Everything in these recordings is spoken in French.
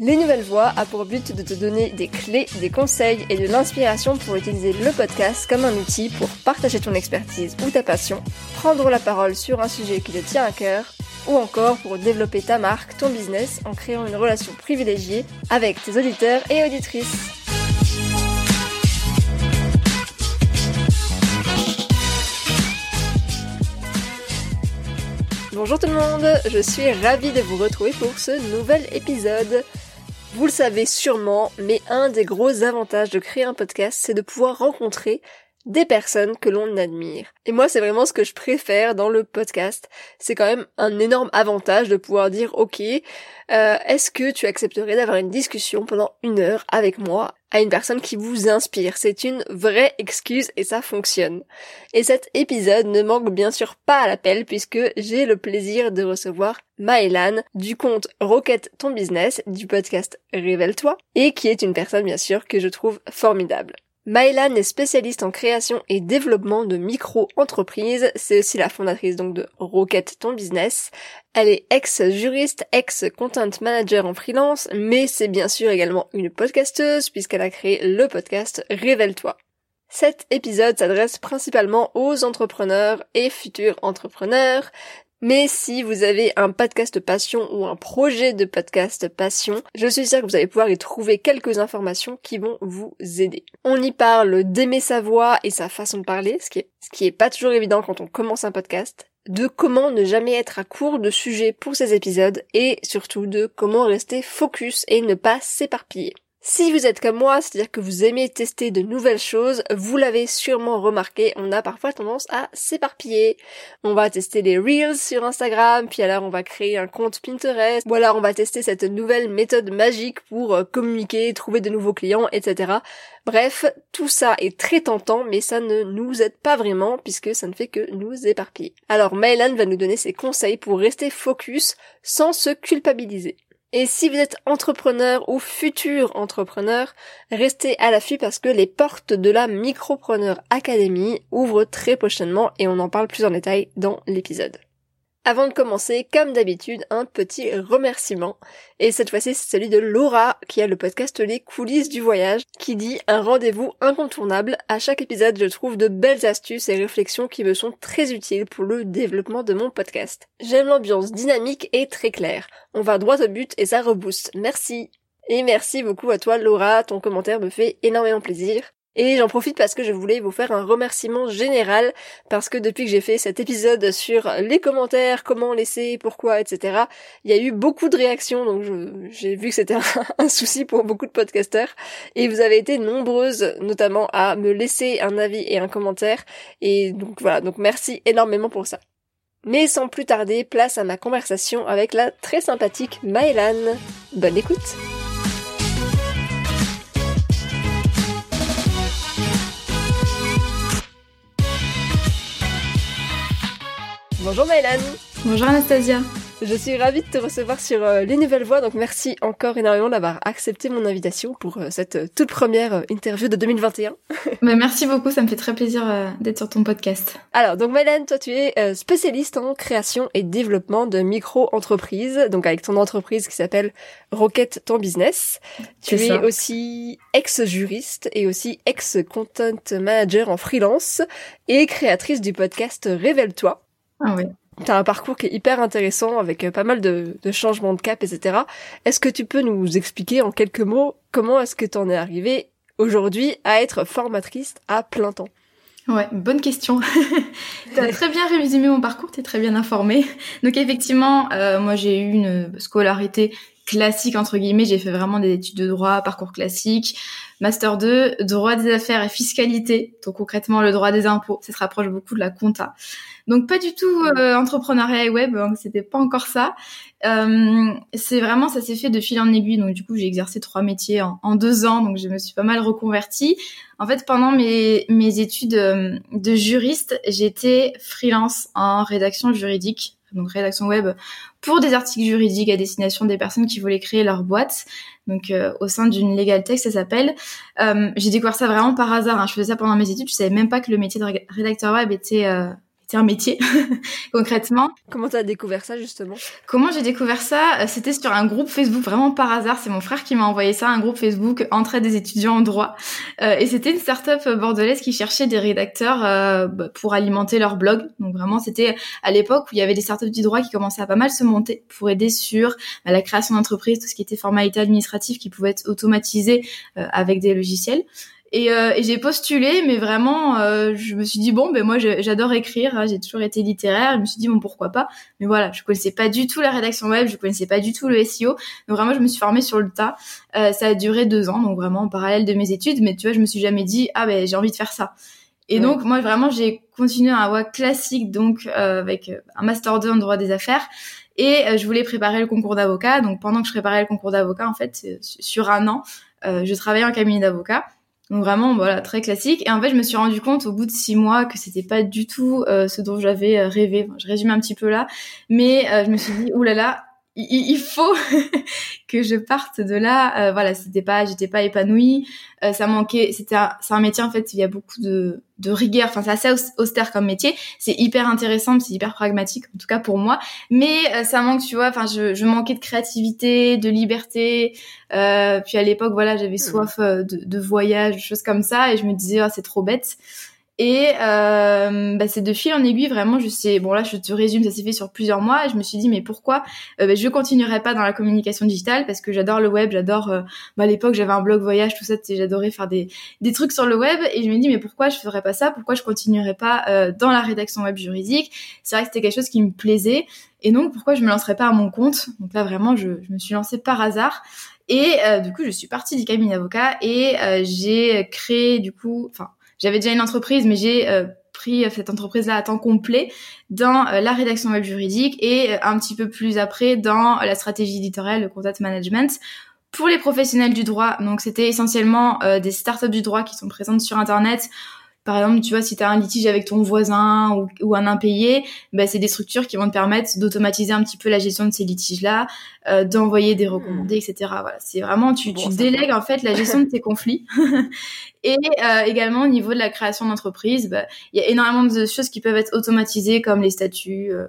Les Nouvelles Voix a pour but de te donner des clés, des conseils et de l'inspiration pour utiliser le podcast comme un outil pour partager ton expertise ou ta passion, prendre la parole sur un sujet qui te tient à cœur, ou encore pour développer ta marque, ton business en créant une relation privilégiée avec tes auditeurs et auditrices. Bonjour tout le monde, je suis ravie de vous retrouver pour ce nouvel épisode. Vous le savez sûrement, mais un des gros avantages de créer un podcast, c'est de pouvoir rencontrer des personnes que l'on admire. Et moi, c'est vraiment ce que je préfère dans le podcast. C'est quand même un énorme avantage de pouvoir dire, ok, euh, est-ce que tu accepterais d'avoir une discussion pendant une heure avec moi à une personne qui vous inspire? C'est une vraie excuse et ça fonctionne. Et cet épisode ne manque bien sûr pas à l'appel puisque j'ai le plaisir de recevoir Maëlan du compte Rocket Ton Business du podcast Révèle-toi et qui est une personne bien sûr que je trouve formidable. Maëlan est spécialiste en création et développement de micro-entreprises. C'est aussi la fondatrice donc de Rocket Ton Business. Elle est ex-juriste, ex-content manager en freelance, mais c'est bien sûr également une podcasteuse puisqu'elle a créé le podcast Révèle-toi. Cet épisode s'adresse principalement aux entrepreneurs et futurs entrepreneurs, mais si vous avez un podcast passion ou un projet de podcast passion, je suis sûre que vous allez pouvoir y trouver quelques informations qui vont vous aider. On y parle d'aimer sa voix et sa façon de parler, ce qui est, pas toujours évident quand on commence un podcast, de comment ne jamais être à court de sujets pour ces épisodes et surtout de comment rester focus et ne pas s'éparpiller. Si vous êtes comme moi, c'est-à-dire que vous aimez tester de nouvelles choses, vous l'avez sûrement remarqué, on a parfois tendance à s'éparpiller. On va tester les Reels sur Instagram, puis alors on va créer un compte Pinterest, ou alors on va tester cette nouvelle méthode magique pour euh, communiquer, trouver de nouveaux clients, etc. Bref, tout ça est très tentant, mais ça ne nous aide pas vraiment, puisque ça ne fait que nous éparpiller. Alors Maëlan va nous donner ses conseils pour rester focus sans se culpabiliser. Et si vous êtes entrepreneur ou futur entrepreneur, restez à l'affût parce que les portes de la Micropreneur Academy ouvrent très prochainement et on en parle plus en détail dans l'épisode. Avant de commencer, comme d'habitude, un petit remerciement. Et cette fois-ci, c'est celui de Laura, qui a le podcast Les coulisses du voyage, qui dit un rendez-vous incontournable. À chaque épisode, je trouve de belles astuces et réflexions qui me sont très utiles pour le développement de mon podcast. J'aime l'ambiance dynamique et très claire. On va droit au but et ça rebooste. Merci. Et merci beaucoup à toi Laura, ton commentaire me fait énormément plaisir. Et j'en profite parce que je voulais vous faire un remerciement général parce que depuis que j'ai fait cet épisode sur les commentaires, comment laisser, pourquoi, etc., il y a eu beaucoup de réactions, donc j'ai vu que c'était un, souci pour beaucoup de podcasteurs. Et vous avez été nombreuses, notamment, à me laisser un avis et un commentaire. Et donc voilà, donc merci énormément pour ça. Mais sans plus tarder, place à ma conversation avec la très sympathique Maëlan. Bonne écoute! Bonjour Maëlan Bonjour Anastasia. Je suis ravie de te recevoir sur euh, Les Nouvelles Voix, donc merci encore énormément d'avoir accepté mon invitation pour euh, cette euh, toute première interview de 2021. bah, merci beaucoup, ça me fait très plaisir d'être sur ton podcast. Alors, donc Maëlan, toi tu es spécialiste en création et développement de micro-entreprises, donc avec ton entreprise qui s'appelle Rocket Ton Business. Tu es aussi ex-juriste et aussi ex-content manager en freelance et créatrice du podcast Révèle-toi ah un parcours qui est hyper intéressant avec euh, pas mal de, de changements de cap, etc. Est-ce que tu peux nous expliquer en quelques mots comment est-ce que t'en es arrivé aujourd'hui à être formatrice à plein temps? Ouais, bonne question. T'as très bien résumé mon parcours, t'es très bien informé. Donc effectivement, euh, moi j'ai eu une scolarité classique entre guillemets. J'ai fait vraiment des études de droit, parcours classique, master 2, droit des affaires et fiscalité. Donc concrètement le droit des impôts, ça se rapproche beaucoup de la compta. Donc pas du tout euh, entrepreneuriat et web, hein, c'était pas encore ça. Euh, c'est vraiment ça s'est fait de fil en aiguille. Donc du coup j'ai exercé trois métiers en, en, deux ans, donc je me suis pas mal reconvertie. En fait pendant mes mes études euh, de juriste, j'étais freelance en rédaction juridique donc rédaction web pour des articles juridiques à destination des personnes qui voulaient créer leur boîte. Donc euh, au sein d'une legal tech, ça s'appelle. Euh, j'ai découvert ça vraiment par hasard. Hein. Je faisais ça pendant mes études. Je savais même pas que le métier de rédacteur web était euh, c'est un métier concrètement. Comment t'as découvert ça justement? Comment j'ai découvert ça? Euh, C'était sur un groupe Facebook vraiment par hasard. C'est mon frère qui m'a envoyé ça, un groupe Facebook entrée des étudiants en droit. Euh, et c'était une start-up bordelaise qui cherchait des rédacteurs euh, bah, pour alimenter leur blog. Donc vraiment c'était à l'époque où il y avait des startups du droit qui commençaient à pas mal se monter pour aider sur bah, la création d'entreprises, tout ce qui était formalité administrative qui pouvait être automatisé avec des logiciels. Et, euh, et j'ai postulé, mais vraiment, euh, je me suis dit bon, ben moi j'adore écrire, hein, j'ai toujours été littéraire. Je me suis dit bon pourquoi pas. Mais voilà, je connaissais pas du tout la rédaction web, je connaissais pas du tout le SEO. Donc vraiment, je me suis formée sur le tas. Euh, ça a duré deux ans, donc vraiment en parallèle de mes études. Mais tu vois, je me suis jamais dit ah ben j'ai envie de faire ça. Et donc moi vraiment j'ai continué un voie classique, donc euh, avec un master 2 en droit des affaires. Et je voulais préparer le concours d'avocat. Donc pendant que je préparais le concours d'avocat, en fait, sur un an, je travaillais en cabinet d'avocat. Donc vraiment, voilà, très classique. Et en fait, je me suis rendu compte au bout de six mois que c'était pas du tout euh, ce dont j'avais euh, rêvé. je résume un petit peu là, mais euh, je me suis dit, oulala, il, faut que je parte de là. Euh, voilà, c'était pas, j'étais pas épanouie. Euh, ça manquait. C'était, c'est un métier en fait. Il y a beaucoup de, de rigueur. Enfin, c'est assez austère comme métier. C'est hyper intéressant, c'est hyper pragmatique en tout cas pour moi. Mais euh, ça manque, tu vois. Enfin, je, je, manquais de créativité, de liberté. puis à l'époque, voilà, j'avais mmh. soif de, de voyage, de choses comme ça, et je me disais, ah, c'est trop bête. Et euh, bah, c'est de fil en aiguille vraiment. Je sais, bon là je te résume, ça s'est fait sur plusieurs mois. Je me suis dit mais pourquoi euh, bah, je continuerai pas dans la communication digitale parce que j'adore le web, j'adore. Euh, bah, à l'époque j'avais un blog voyage, tout ça, j'adorais faire des des trucs sur le web. Et je me dis mais pourquoi je ferais pas ça Pourquoi je continuerais pas euh, dans la rédaction web juridique? C'est vrai que c'était quelque chose qui me plaisait. Et donc pourquoi je me lancerais pas à mon compte? Donc là vraiment je, je me suis lancée par hasard. Et euh, du coup, je suis partie du cabinet d'avocat et j'ai créé du coup, enfin, j'avais déjà une entreprise, mais j'ai euh, pris cette entreprise-là à temps complet dans euh, la rédaction web juridique et euh, un petit peu plus après dans la stratégie éditoriale, le content management pour les professionnels du droit. Donc c'était essentiellement des startups du droit qui sont présentes sur Internet par exemple, tu vois, si tu as un litige avec ton voisin ou, un impayé, ben, c'est des structures qui vont te permettre d'automatiser un petit peu la gestion de ces litiges-là, euh, d'envoyer des recommandés, etc. Voilà, c'est vraiment, tu, tu délègues en fait la gestion de tes conflits. Et euh, également au niveau de la création d'entreprise, bah, il y a énormément de choses qui peuvent être automatisées comme les statuts, euh,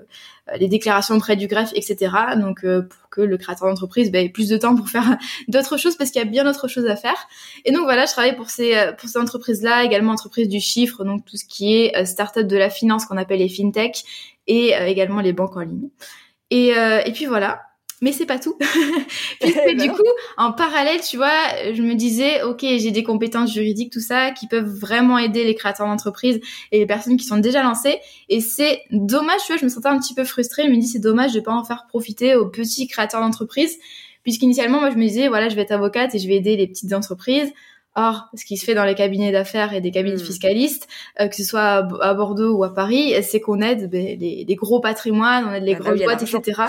les déclarations auprès du greffe, etc. Donc euh, pour que le créateur d'entreprise bah, ait plus de temps pour faire d'autres choses parce qu'il y a bien d'autres choses à faire. Et donc voilà, je travaille pour ces pour ces entreprises-là, également entreprises du chiffre, donc tout ce qui est start-up de la finance qu'on appelle les fintech et également les banques en ligne. Et, et puis voilà, mais c'est pas tout. Puisque eh du ben. coup, en parallèle, tu vois, je me disais, ok, j'ai des compétences juridiques, tout ça, qui peuvent vraiment aider les créateurs d'entreprise et les personnes qui sont déjà lancées. Et c'est dommage, tu vois, je me sentais un petit peu frustrée. Je me dis, c'est dommage de pas en faire profiter aux petits créateurs d'entreprise. Puisqu'initialement, moi, je me disais, voilà, je vais être avocate et je vais aider les petites entreprises. Or, ce qui se fait dans les cabinets d'affaires et des cabinets hmm. fiscalistes, euh, que ce soit à Bordeaux ou à Paris, c'est qu'on aide ben, les, les, gros patrimoines, on aide les bah, grosses boîtes, etc.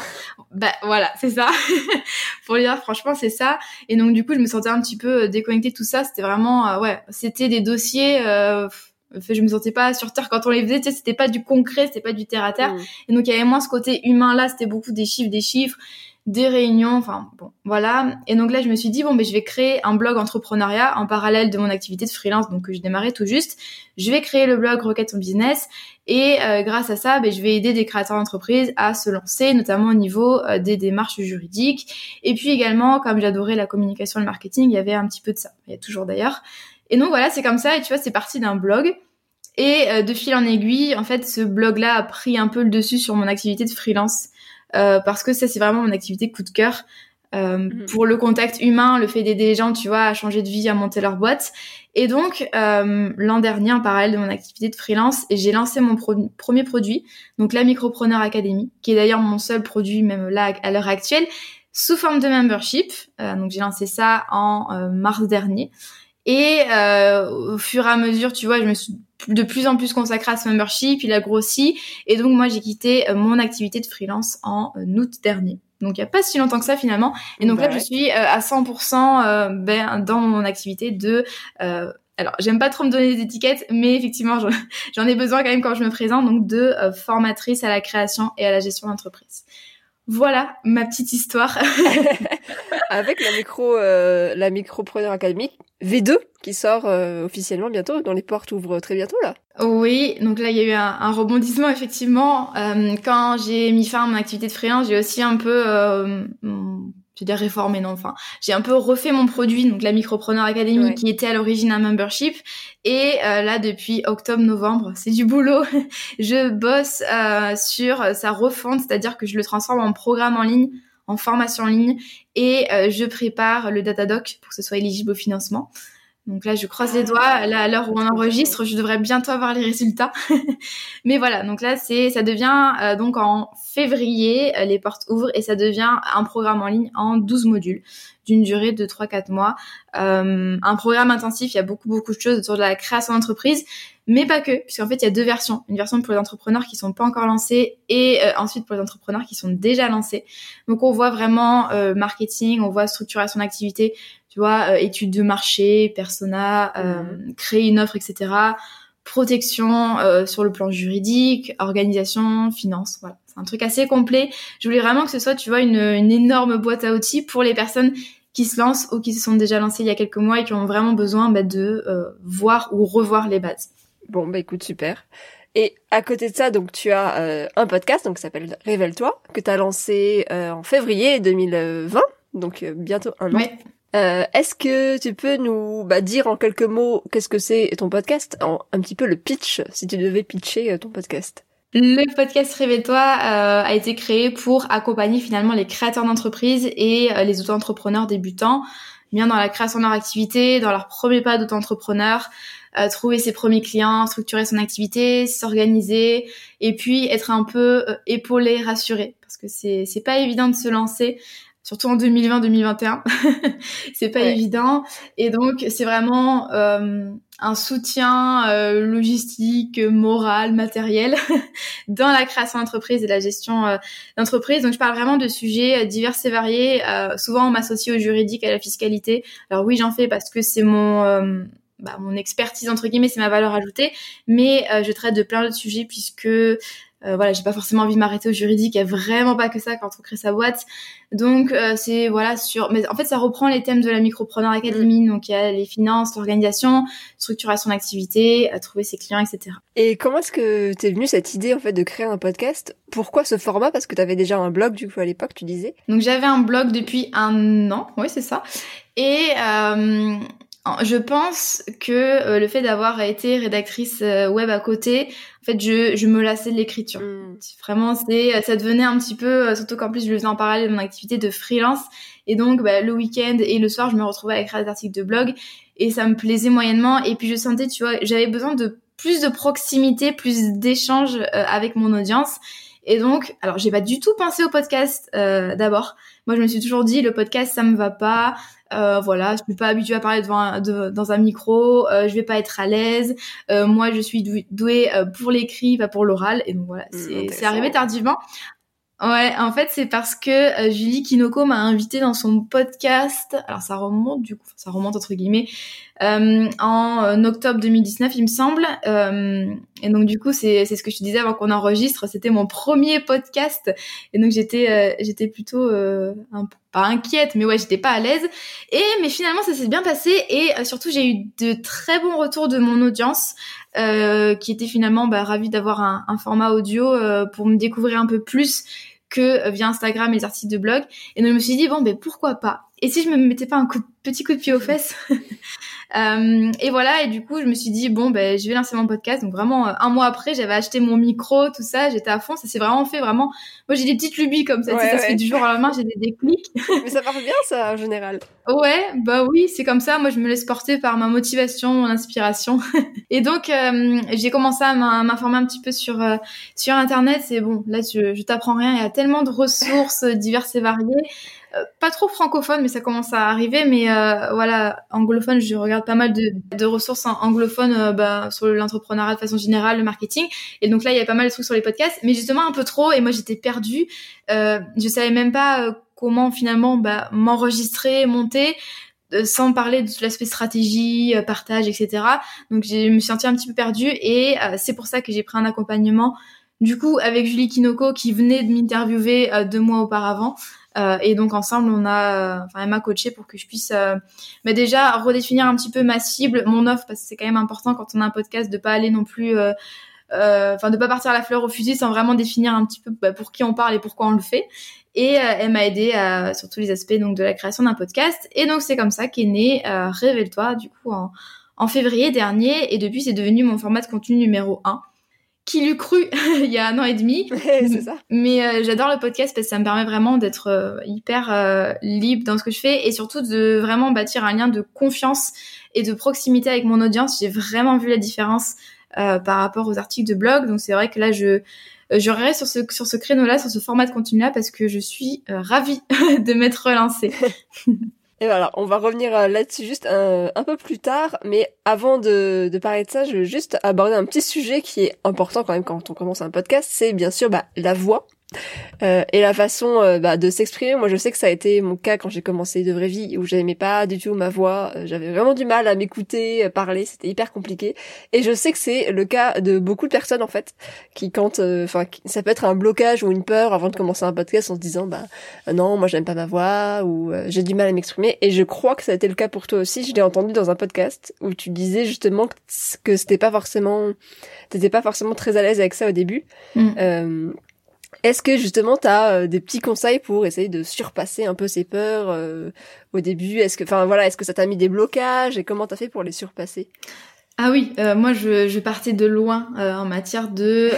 Bah voilà, c'est ça. Pour dire franchement, c'est ça. Et donc du coup, je me sentais un petit peu euh, déconnectée de tout ça. C'était vraiment, euh, ouais, c'était des dossiers. Euh, je me sentais pas sur terre quand on les faisait. Tu sais, c'était pas du concret, c'était pas du terre à terre. Hmm. Et donc il y avait moins ce côté humain là. C'était beaucoup des chiffres, des chiffres des réunions, enfin bon, voilà. Et donc là, je me suis dit bon, mais je vais créer un blog entrepreneuriat en parallèle de mon activité de freelance, donc que je démarrais tout juste. Je vais créer le blog Rocket son business et euh, grâce à ça, ben, je vais aider des créateurs d'entreprise à se lancer, notamment au niveau euh, des démarches juridiques. Et puis également, comme j'adorais la communication et le marketing, il y avait un petit peu de ça. Il y a toujours d'ailleurs. Et donc voilà, c'est comme ça. Et tu vois, c'est parti d'un blog. Et euh, de fil en aiguille, en fait, ce blog-là a pris un peu le dessus sur mon activité de freelance. Euh, parce que ça c'est vraiment mon activité coup de cœur. Euh, mhm. pour le contact humain, le fait d'aider les gens, tu vois, à changer de vie, à monter leur boîte. Et donc, euh, l'an dernier, en parallèle de mon activité de freelance, j'ai lancé mon premier produit, donc la Micropreneur Academy, qui est d'ailleurs mon seul produit, même là, à l'heure actuelle. sous forme de membership. donc j'ai lancé ça en mars dernier. Et au fur et à mesure, tu vois, je me suis de plus en plus consacrée à ce membership, il a grossi. Et donc moi, j'ai quitté mon activité de freelance en août dernier. Donc il y a pas si longtemps que ça finalement. Et donc là, bah je suis à 100% ben, dans mon activité de alors j'aime pas trop me donner des étiquettes, mais effectivement j'en ai besoin quand même quand je me présente, donc de euh, formatrice à la création et à la gestion d'entreprise. Voilà ma petite histoire. Avec la micro, euh, la micropreneur académique V2 qui sort euh, officiellement bientôt, dont les portes ouvrent très bientôt là. Oui, donc là il y a eu un, rebondissement effectivement. quand j'ai mis fin à mon activité de freelance, j'ai aussi un peu je veux dire réformé non enfin j'ai un peu refait mon produit donc la micropreneur academy qui était à l'origine un membership. Et euh, là depuis octobre novembre c'est du boulot. Je bosse euh, sur sa refonte c'est-à-dire que je le transforme en programme en ligne en formation en ligne. Et euh, je prépare le datadoc pour que ce soit éligible au financement donc là, je croise les doigts. Là, à l'heure où on enregistre, je devrais bientôt avoir les résultats. Mais voilà, donc là, c'est, ça devient euh, donc en février, euh, les portes ouvrent et ça devient un programme en ligne en 12 modules d'une durée de 3-4 mois. Euh, un programme intensif, il y a beaucoup beaucoup de choses autour de la création d'entreprise, mais pas que, puisqu'en fait il y a deux versions. Une version pour les entrepreneurs qui sont pas encore lancés et ensuite pour les entrepreneurs qui sont déjà lancés. Donc on voit vraiment marketing, on voit structuration d'activité, tu vois, euh, études de marché, persona, euh, mhm. créer une offre, etc. Protection euh, sur le plan juridique, organisation, finance, voilà. C'est un truc assez complet. Je voulais vraiment que ce soit, tu vois, une, une énorme boîte à outils pour les personnes qui se lancent ou qui se sont déjà lancées il y a quelques mois et qui ont vraiment besoin bah, de voir ou revoir les bases. Bon, bah écoute, super. Et à côté de ça, donc tu as un podcast donc qui s'appelle Révèle-toi que tu as lancé en février 2020, donc bientôt un an. Ouais. Euh, Est-ce que tu peux nous bah, dire en quelques mots qu'est-ce que c'est ton podcast, un petit peu le pitch, si tu devais pitcher euh, ton podcast? Le podcast Réveille-toi euh, a été créé pour accompagner finalement les créateurs d'entreprise et euh, les auto-entrepreneurs débutants, bien dans la création de leur activité, dans leur premier pas d'auto-entrepreneur, euh, trouver ses premiers clients, structurer son activité, s'organiser et puis être un peu épaulé, rassuré. Parce que c'est c'est pas évident de se lancer surtout en 2020-2021. c'est pas évident. Et donc, c'est vraiment euh, un soutien euh, logistique, moral, matériel dans la création d'entreprise et la gestion euh, d'entreprise. Donc, je parle vraiment de sujets divers et variés. souvent, on m'associe au juridique, à la fiscalité. Alors oui, j'en fais parce que c'est mon... Bah, mon expertise entre guillemets, c'est ma valeur ajoutée, mais je traite de plein d'autres sujets puisque euh, voilà, j'ai pas forcément envie de m'arrêter au juridique. Il y a vraiment pas que ça quand on crée sa boîte. Donc euh, c'est voilà sur, mais en fait ça reprend les thèmes de la Micropreneur Academy. Mm. Donc il y a les finances, l'organisation, structuration d'activité, trouver ses clients, etc. Et comment est-ce que t'es venue cette idée en fait de créer un podcast? Pourquoi ce format? Parce que t'avais déjà un blog du coup à l'époque, tu disais. Donc j'avais un blog depuis un an, oui c'est ça. Et euh, je pense que euh, le fait d'avoir été rédactrice euh, web à côté, en fait, je, je me lassais de l'écriture. Mm. Vraiment, c'est, euh, ça devenait un petit peu, surtout qu'en plus je le faisais en parallèle de mon activité de freelance. Et donc, bah, le week-end et le soir, je me retrouvais à écrire des articles de blog et ça me plaisait moyennement. Et puis je sentais, tu vois, j'avais besoin de plus de proximité, plus d'échanges avec mon audience. Et donc, alors j'ai pas du tout pensé au podcast d'abord. Moi, je me suis toujours dit le podcast, ça me va pas. Euh, voilà, je suis pas habituée à parler devant dans un micro, euh, je vais pas être à l'aise. Euh, moi, je suis douée euh, pour l'écrit, pas pour l'oral. Et donc voilà, mmh, c'est arrivé tardivement. Ouais, en fait, c'est parce que euh, Julie Kinoko m'a invité dans son podcast. Alors, ça remonte du coup, ça remonte entre guillemets euh, en euh, octobre 2019, il me semble. Euh, et donc, du coup, c'est ce que je te disais avant qu'on enregistre. C'était mon premier podcast, et donc j'étais j'étais plutôt un pas inquiète, mais ouais, j'étais pas à l'aise. Et mais finalement, ça s'est bien passé, et surtout, j'ai eu de très bons retours de mon audience. qui était finalement bah, ravie d'avoir un, un, format audio pour me découvrir un peu plus que euh, via Instagram et les articles de blog. Et donc je me suis dit bon ben pourquoi pas? Et si je me mettais pas un coup petit coup de pied aux fesses? et voilà, et du coup, je me suis dit bon, ben, je vais lancer mon podcast. Donc vraiment, un mois après, j'avais acheté mon micro, tout ça, j'étais à fond. Ça s'est vraiment fait vraiment. Moi, j'ai des petites lubies comme ça. ça se fait du jour au lendemain, j'ai des déclics. Mais ça marche bien, ça, en général. Ouais, bah oui, c'est comme ça. Moi, je me laisse porter par ma motivation, mon inspiration. et donc, j'ai commencé à m'informer un petit peu sur sur internet. C'est bon, là, je, je t'apprends rien. Il y a tellement de ressources diverses et variées. Euh, pas trop francophone, mais ça commence à arriver. Mais euh, voilà, anglophone, je regarde pas mal de, ressources anglophones euh, bah, sur l'entrepreneuriat de façon générale, le marketing. Et donc là, il y a pas mal de trucs sur les podcasts, mais justement un peu trop. Et moi, j'étais perdue. je savais même pas comment finalement bah, m'enregistrer, monter sans parler de l'aspect stratégie, partage, etc. Donc je me suis sentie un petit peu perdue et c'est pour ça que j'ai pris un accompagnement du coup avec Julie Kinoko qui venait de m'interviewer deux mois auparavant. Euh, et donc ensemble, on a, enfin, elle m'a coaché pour que je puisse, euh, bah, déjà redéfinir un petit peu ma cible, mon offre, parce que c'est quand même important quand on a un podcast de pas aller non plus, euh, enfin, de pas partir à la fleur au fusil sans vraiment définir un petit peu bah, pour qui on parle et pourquoi on le fait. Et elle m'a aidé sur tous les aspects donc de la création d'un podcast. Et donc c'est comme ça qu'est né Révèle-toi du coup en, en février dernier. Et depuis c'est devenu mon format de contenu numéro 1 qui l'eût cru il y a un an et demi. c'est ça. Mais euh, j'adore le podcast parce que ça me permet vraiment d'être euh, hyper euh, libre dans ce que je fais et surtout de vraiment bâtir un lien de confiance et de proximité avec mon audience. J'ai vraiment vu la différence par rapport aux articles de blog. Donc c'est vrai que là, je je sur ce sur ce créneau-là, sur ce format de contenu-là parce que je suis ravie de m'être relancée. Et voilà, on va revenir euh, là-dessus juste un, peu plus tard, mais avant de, de, parler de ça, je veux juste aborder un petit sujet qui est important quand même quand on commence un podcast, c'est bien sûr bah, la voix. Euh, et la façon euh, bah, de s'exprimer, moi je sais que ça a été mon cas quand j'ai commencé de vraie vie où j'aimais pas du tout ma voix, euh, j'avais vraiment du mal à m'écouter parler, c'était hyper compliqué. Et je sais que c'est le cas de beaucoup de personnes en fait, qui quand, enfin ça peut être un blocage ou une peur avant de commencer un podcast en se disant bah non moi j'aime pas ma voix ou j'ai du mal à m'exprimer. Et je crois que ça a été le cas pour toi aussi. Je l'ai entendu dans un podcast où tu disais justement que c'était pas forcément, t'étais pas forcément très à l'aise avec ça au début. Mm. Est-ce que justement tu as euh, des petits conseils pour essayer de surpasser un peu ces peurs euh, au début? Est-ce que, enfin voilà, est-ce que ça t'a mis des blocages et comment t'as fait pour les surpasser? Ah oui, euh, moi je, je, partais de loin en matière de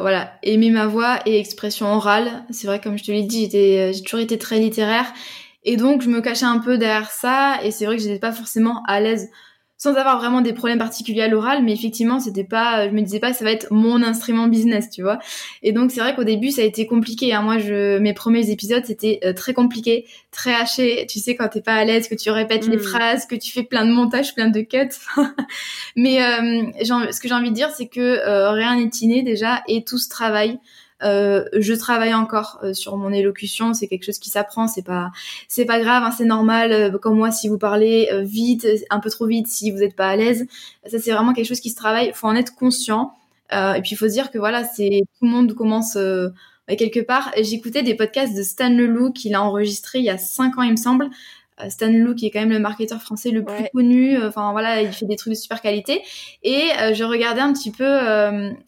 voilà aimer ma voix et expression orale. C'est vrai comme je te l'ai dit, j'étais j'ai toujours été très littéraire. Et donc je me cachais un peu derrière ça et c'est vrai que j'étais pas forcément à l'aise sans avoir vraiment des problèmes particuliers à l'oral, mais effectivement, c'était pas, je me disais pas, ça va être mon instrument business, tu vois. Et donc, c'est vrai qu'au début, ça a été compliqué. Hein. Moi, je, mes premiers épisodes, c'était euh, très compliqué, très haché. Tu sais, quand t'es pas à l'aise, que tu répètes les mm. phrases, que tu fais plein de montages, plein de cuts. mais euh, ce que j'ai envie de dire, c'est que euh, rien n'est inné déjà, et tout ce travail euh, je travaille encore euh, sur mon élocution, c'est quelque chose qui s'apprend, c'est pas c'est pas grave, hein, c'est normal. Euh, comme moi, si vous parlez vite, un peu trop vite, si vous n'êtes pas à l'aise, ça c'est vraiment quelque chose qui se travaille. Faut en être conscient. et puis il faut se dire que voilà, c'est tout le monde commence quelque part. J'écoutais des podcasts de Stan Leloup qu'il a enregistré il y a cinq ans, il me semble. Euh, Stan Lou qui est quand même le marketeur français le plus connu. Euh, enfin voilà, il fait des trucs de super qualité. Et euh, je regardais un petit peu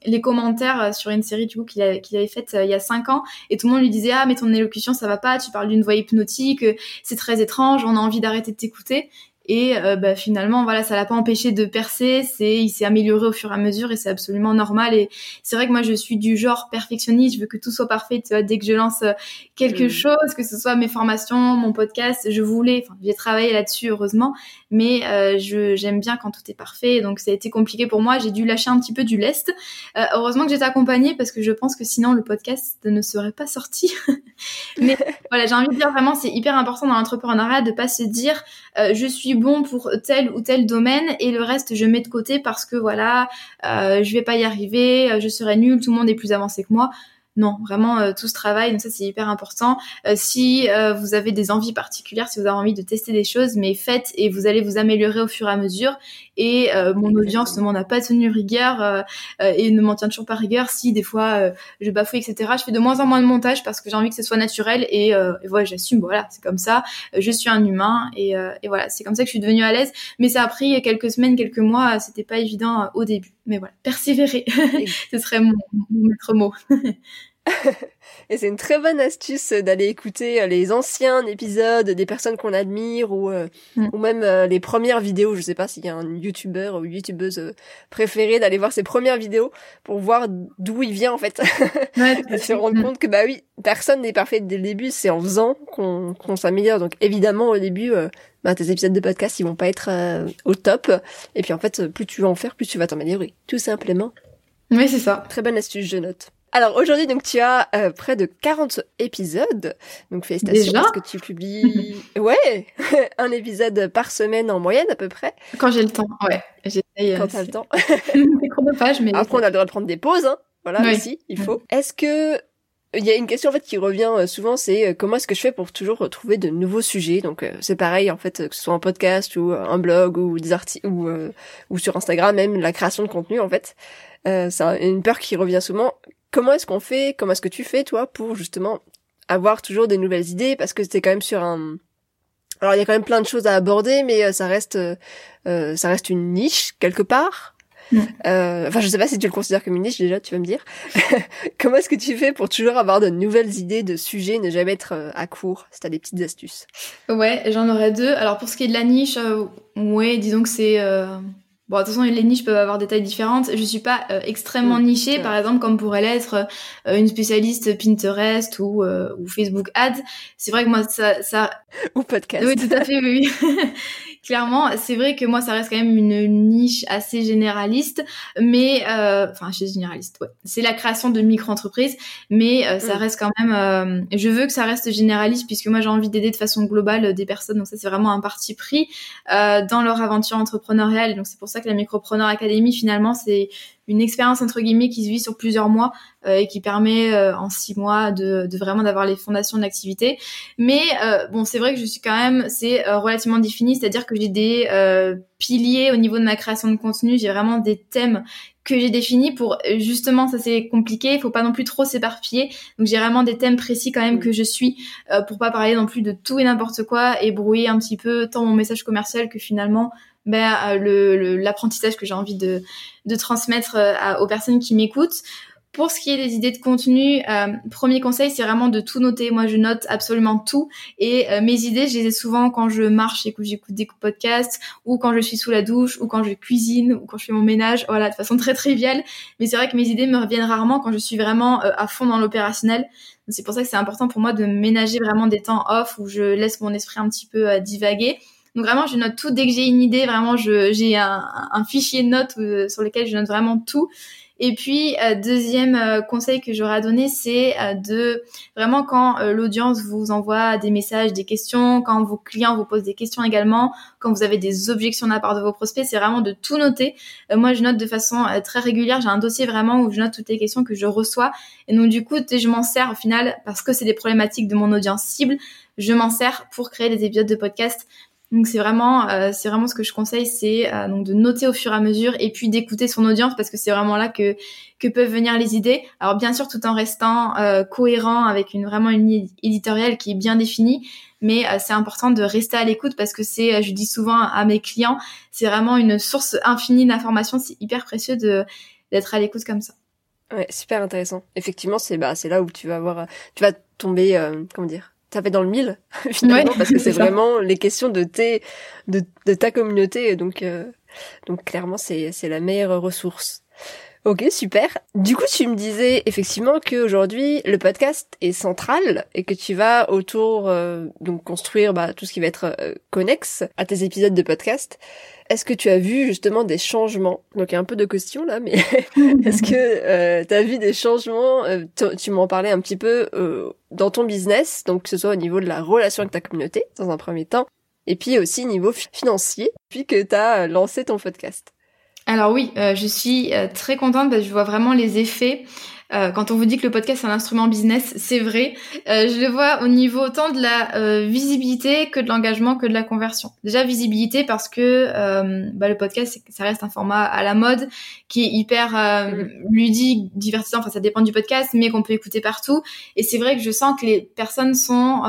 les commentaires sur une série du coup qu'il avait, avait faite il y a cinq ans, et tout le monde lui disait ah mais ton élocution ça va pas, tu parles d'une voix hypnotique, c'est très étrange, on a envie d'arrêter de t'écouter. Et euh, bah, finalement, voilà, ça l'a pas empêché de percer. C'est, il s'est amélioré au fur et à mesure et c'est absolument normal. Et c'est vrai que moi, je suis du genre perfectionniste. Je veux que tout soit parfait. Tu vois, dès que je lance euh, quelque mm. chose, que ce soit mes formations, mon podcast, je voulais. Enfin, j'ai travaillé là-dessus heureusement, mais euh, je j'aime bien quand tout est parfait. Donc ça a été compliqué pour moi. J'ai dû lâcher un petit peu du lest. Euh, heureusement que j'étais accompagnée parce que je pense que sinon le podcast ne serait pas sorti. mais voilà, j'ai envie de dire vraiment, c'est hyper important dans l'entrepreneuriat de pas se dire je suis bon pour tel ou tel domaine et le reste je mets de côté parce que voilà, euh, je vais pas y arriver, euh, je serai nul, tout le monde est plus avancé que moi non, vraiment euh, tout ce travail, donc ça c'est hyper important. Euh, si euh, vous avez des envies particulières, si vous avez envie de tester des choses, mais faites et vous allez vous améliorer au fur et à mesure. Et mon audience ne m'en a pas tenu rigueur et ne m'en tient toujours pas rigueur si des fois je bafouille, etc. Je fais de moins en moins de montage parce que j'ai envie que ce soit naturel et, et voilà, j'assume, voilà, c'est comme ça. Je suis un humain et, et voilà, c'est comme ça que je suis devenue à l'aise. Mais ça a pris quelques semaines, quelques mois, c'était pas évident au début. Mais voilà, persévérer, ce serait mon, mon maître mot. Et c'est une très bonne astuce d'aller écouter euh, les anciens épisodes des personnes qu'on admire ou euh, mm. ou même euh, les premières vidéos. Je sais pas s'il y a un youtubeur ou youtubeuse préféré d'aller voir ses premières vidéos pour voir d'où il vient en fait. Ouais, et se rendre compte que bah oui, personne n'est parfait dès le début. C'est en faisant qu'on qu'on s'améliore. Donc évidemment au début, bah, tes épisodes de podcast ils vont pas être au top. Et puis en fait, plus tu vas en faire, plus tu vas t'améliorer. Tout simplement. Oui, c'est ça. Très bonne astuce, je note. Alors aujourd'hui donc tu as euh, près de 40 épisodes. Donc félicitations Déjà parce que tu publies ouais, un épisode par semaine en moyenne à peu près. Quand j'ai le temps. Ouais, j'essaye. Quand t'as le temps. chronophage mais Après on a le droit de prendre des pauses hein. Voilà aussi, il faut. Est-ce que il y a une question en fait qui revient euh, souvent, c'est euh, comment est-ce que je fais pour toujours trouver de nouveaux sujets? Donc c'est pareil en fait, que ce soit un podcast ou un blog ou des articles ou ou sur Instagram même la création de contenu en fait. Euh, c'est une peur qui revient souvent comment est-ce qu'on fait, comment est-ce que tu fais toi pour justement avoir toujours des nouvelles idées? Parce que c'était quand même sur un alors il y a quand même plein de choses à aborder mais euh, ça reste euh, ça reste une niche quelque part. Mm. Euh, enfin, je sais pas si tu le considères comme une niche déjà, tu vas me dire. Comment est-ce que tu fais pour toujours avoir de nouvelles idées de sujets, ne jamais être euh, à court? Si t'as des petites astuces. Ouais, j'en aurais deux. Alors pour ce qui est de la niche, ouais, disons que c'est Bon, de toute façon, les niches peuvent avoir des tailles différentes. Je suis pas euh, extrêmement nichée, par exemple, comme pourrait l'être euh, une spécialiste Pinterest ou, euh, ou Facebook Ads. C'est vrai que moi, ça, ça... Ou podcast. Oui, tout à fait, oui. clairement, c'est vrai que moi, ça reste quand même une niche assez généraliste, mais euh, enfin, chez généraliste, ouais. C'est la création de micro-entreprises, mais euh, ça mm. reste quand même. Euh, je veux que ça reste généraliste puisque moi, j'ai envie d'aider de façon globale des personnes. Donc ça, c'est vraiment un parti pris dans leur aventure entrepreneuriale. Donc c'est pour ça que la Micropreneur Academy, finalement, c'est une expérience entre guillemets qui se vit sur plusieurs mois euh, et qui permet euh, en six mois de, de vraiment d'avoir les fondations de l'activité. Mais euh, bon, c'est vrai que je suis quand même c'est relativement défini, c'est-à-dire que j'ai des piliers au niveau de ma création de contenu, j'ai vraiment des thèmes que j'ai définis pour justement ça c'est compliqué, il faut pas non plus trop s'éparpiller. Donc j'ai vraiment des thèmes précis quand même que je suis pour pas parler non plus de tout et n'importe quoi et brouiller un petit peu tant mon message commercial que finalement ben, le l'apprentissage que j'ai envie de, de transmettre euh, aux personnes qui m'écoutent. Pour ce qui est des idées de contenu, euh, premier conseil, c'est vraiment de tout noter. Moi, je note absolument tout. Et euh, mes idées, je les ai souvent quand je marche et que j'écoute des podcasts, ou quand je suis sous la douche, ou quand je cuisine, ou quand je fais mon ménage. Voilà, de façon très triviale. Mais c'est vrai que mes idées me reviennent rarement quand je suis vraiment à fond dans l'opérationnel. C'est pour ça que c'est important pour moi de ménager vraiment des temps off où je laisse mon esprit un petit peu divaguer. Donc vraiment, je note tout dès que j'ai une idée. Vraiment, j'ai un, un, fichier de notes euh, sur lequel je note vraiment tout. Et puis euh, deuxième euh, conseil que j'aurais à donner, c'est de vraiment quand l'audience vous envoie des messages, des questions, quand vos clients vous posent des questions également, quand vous avez des objections de la part de vos prospects, c'est vraiment de tout noter. moi, je note de façon très régulière. J'ai un dossier vraiment où je note toutes les questions que je reçois. Et donc du coup, je m'en sers au final parce que c'est des problématiques de mon audience cible. Je m'en sers pour créer des épisodes de podcast donc c'est vraiment, euh, c'est vraiment ce que je conseille, c'est euh, donc de noter au fur et à mesure et puis d'écouter son audience parce que c'est vraiment là que que peuvent venir les idées. Alors bien sûr tout en restant euh, cohérent avec une vraiment une ligne éditoriale qui est bien définie, mais c'est important de rester à l'écoute parce que c'est, je dis souvent à mes clients, c'est vraiment une source infinie d'informations. C'est hyper précieux de d'être à l'écoute comme ça. Ouais, super intéressant. Effectivement, c'est bah c'est là où tu vas avoir, tu vas tomber, comment dire ça fait dans le mille finalement parce que c'est vraiment les questions de tes de, de ta communauté donc euh, donc clairement c'est c'est la meilleure ressource. Ok, super. Du coup, tu me disais effectivement qu'aujourd'hui, le podcast est central et que tu vas autour, euh, donc construire bah, tout ce qui va être euh, connexe à tes épisodes de podcast. Est-ce que tu as vu justement des changements? Donc il y a un peu de questions là, mais est-ce que euh, tu as vu des changements? Euh, Tu m'en parlais un petit peu euh, dans ton business, donc que ce soit au niveau de la relation avec ta communauté dans un premier temps, et puis aussi au niveau financier, puis que tu as lancé ton podcast. Alors oui, je suis très contente parce que je vois vraiment les effets euh, quand on vous dit que le podcast est un instrument business, c'est vrai. Euh, je le vois au niveau autant de la euh, visibilité que de l'engagement que de la conversion. Déjà visibilité parce que euh, bah, le podcast, ça reste un format à la mode qui est hyper mm. ludique, divertissant. Enfin, ça dépend du podcast, mais qu'on peut écouter partout. Et c'est vrai que je sens que les personnes sont,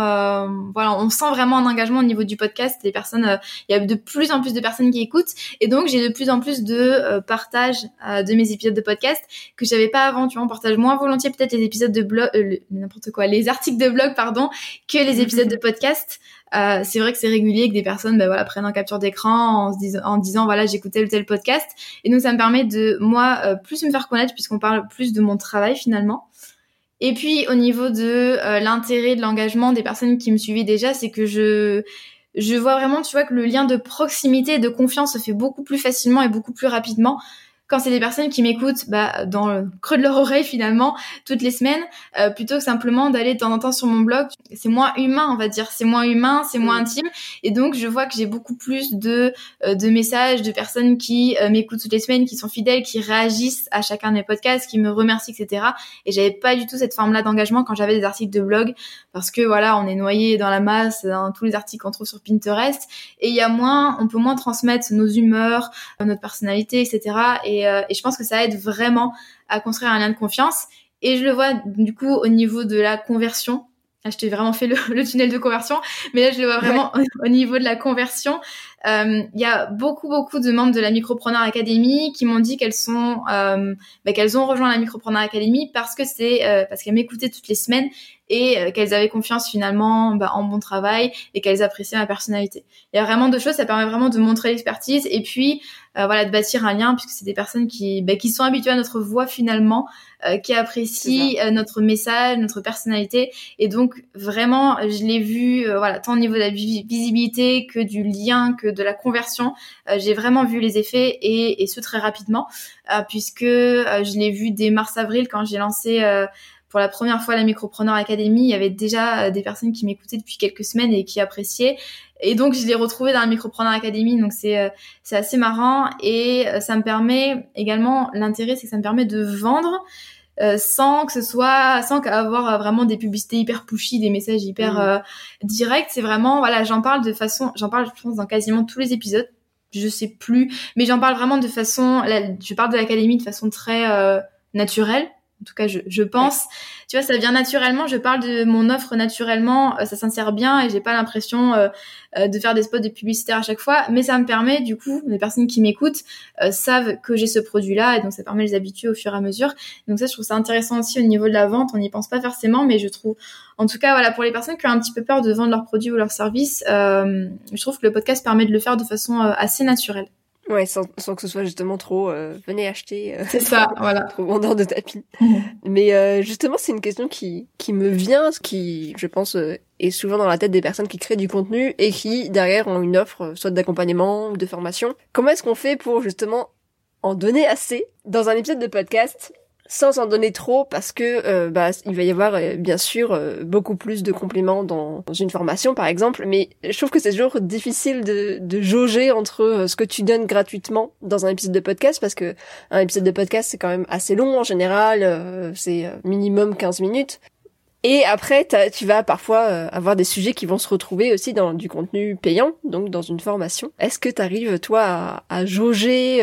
voilà, on sent vraiment un engagement au niveau du podcast. Les personnes, il y a de plus en plus de personnes qui écoutent, et donc j'ai de plus en plus de partage de mes épisodes de podcast que j'avais pas avant. Tu vois, on partage partage moins volontiers peut-être les épisodes de blog, euh, n'importe quoi, les articles de blog, pardon, que les épisodes de podcast. Euh, c'est vrai que c'est régulier que des personnes ben voilà prennent en capture d'écran en, se disant, en disant voilà j'écoute tel ou tel podcast. Et donc ça me permet de moi euh, plus me faire connaître puisqu'on parle plus de mon travail finalement. Et puis au niveau de l'intérêt de l'engagement des personnes qui me suivaient déjà c'est que je je vois vraiment tu vois que le lien de proximité et de confiance se fait beaucoup plus facilement et beaucoup plus rapidement quand c'est des personnes qui m'écoutent bah, dans le creux de leur oreille finalement toutes les semaines, euh, plutôt que simplement d'aller de temps en temps sur mon blog, c'est moins humain on va dire, c'est moins humain, c'est moins mm. intime, et donc je vois que j'ai beaucoup plus de euh, de messages de personnes qui euh, m'écoutent toutes les semaines, qui sont fidèles, qui réagissent à chacun de mes podcasts, qui me remercient, etc. Et j'avais pas du tout cette forme-là d'engagement quand j'avais des articles de blog, parce que voilà, on est noyé dans la masse, dans tous les articles qu'on trouve sur Pinterest, et il y a moins, on peut moins transmettre nos humeurs, notre personnalité, etc. Et euh, et, je pense que ça aide vraiment à construire un lien de confiance. Et je le vois du coup au niveau de la conversion. Là, je t'ai vraiment fait le, tunnel de conversion, mais là, je le vois vraiment au, niveau de la conversion. Euh, il y a beaucoup, beaucoup de membres de la Micropreneur Academy qui m'ont dit qu'elles sont, euh, bah, qu'elles ont rejoint la Micropreneur Academy parce que c'est, euh, parce qu'elles m'écoutaient toutes les semaines et euh, qu'elles avaient confiance finalement bah, en mon travail et qu'elles appréciaient ma personnalité. Il y a vraiment deux choses, ça permet vraiment de montrer l'expertise et puis euh, voilà de bâtir un lien puisque c'est des personnes qui bah, qui sont habituées à notre voix finalement, euh, qui apprécient notre message, notre personnalité et donc vraiment je l'ai vu voilà tant au niveau de la visibilité que du lien que de la conversion, j'ai vraiment vu les effets et, et ce très rapidement puisque je l'ai vu dès mars avril quand j'ai lancé pour la première fois la Micropreneur Academy, il y avait déjà euh, des personnes qui m'écoutaient depuis quelques semaines et qui appréciaient. Et donc, je l'ai retrouvé dans la Micropreneur Academy. Donc, c'est euh, c'est assez marrant. Et euh, ça me permet également, l'intérêt, c'est que ça me permet de vendre sans que ce soit, sans avoir vraiment des publicités hyper pushy, des messages hyper mmh. directs. C'est vraiment, voilà, j'en parle de façon, j'en parle, je pense, dans quasiment tous les épisodes. Je sais plus, mais j'en parle vraiment de façon, je parle de l'académie de façon très naturelle en tout cas, je, je pense. Tu vois, ça vient naturellement. Je parle de mon offre naturellement. Euh, ça s'insère bien et j'ai pas l'impression euh, euh, de faire des spots de publicité à chaque fois. Mais ça me permet, du coup, les personnes qui m'écoutent savent que j'ai ce produit-là et donc ça permet de les habituer au fur et à mesure. Donc ça, je trouve ça intéressant aussi au niveau de la vente. On n'y pense pas forcément, mais je trouve, en tout cas, voilà, pour les personnes qui ont un petit peu peur de vendre leurs produits ou leurs services, je trouve que le podcast permet de le faire de façon assez naturelle. Ouais, sans, sans, que ce soit justement trop euh, venez acheter. Euh, c'est ça, voilà. Trop vendeur de tapis. Mmh. Mais euh, justement, c'est une question qui qui me vient, ce qui, je pense, euh, est souvent dans la tête des personnes qui créent du contenu et qui derrière ont une offre, soit d'accompagnement ou de formation. Comment est-ce qu'on fait pour justement en donner assez dans un épisode de podcast sans en donner trop parce que euh, bah, il va y avoir euh, bien sûr euh, beaucoup plus de compléments dans, une formation par exemple mais je trouve que c'est toujours difficile de, de jauger entre ce que tu donnes gratuitement dans un épisode de podcast parce que un épisode de podcast c'est quand même assez long en général c'est minimum 15 minutes et après, tu vas parfois avoir des sujets qui vont se retrouver aussi dans du contenu payant, donc dans une formation. Est-ce que tu arrives, toi, à, à jauger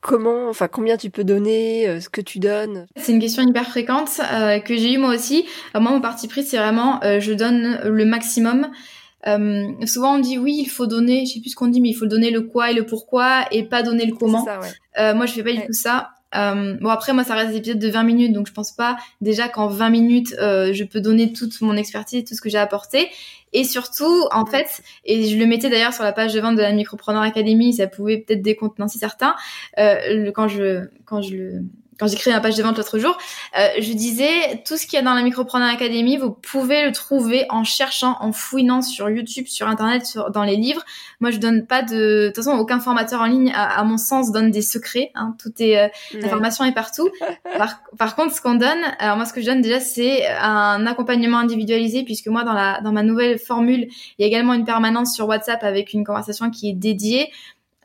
comment, enfin combien tu peux donner, euh, ce que tu donnes? C'est une question hyper fréquente euh, que j'ai eu moi aussi. Euh, moi, mon parti pris, c'est vraiment, je donne le maximum. souvent on dit oui, il faut donner, je sais plus ce qu'on dit, mais il faut donner le quoi et le pourquoi et pas donner le comment. Ça, ouais. moi, je fais pas du tout ça. bon après moi ça reste des épisodes de 20 minutes donc je pense pas déjà qu'en 20 minutes je peux donner toute mon expertise tout ce que j'ai apporté et surtout, en fait, et je le mettais d'ailleurs sur la page de vente de la Micropreneur Academy, ça pouvait peut-être décontenancer certains, euh, quand je quand je le quand j'ai créé ma page de vente l'autre jour, euh, je disais tout ce qu'il y a dans la Micropreneur Academy, vous pouvez le trouver en cherchant, en fouinant sur YouTube, sur Internet, sur, dans les livres. Moi, je donne pas de, de toute façon, aucun formateur en ligne, à, mon sens, donne des secrets. Hein. Tout est, euh, l'information est partout. par, par, contre, ce qu'on donne, alors moi, ce que je donne déjà, c'est un accompagnement individualisé, puisque moi, dans la, dans ma nouvelle formule, il y a également une permanence sur WhatsApp avec une conversation qui est dédiée.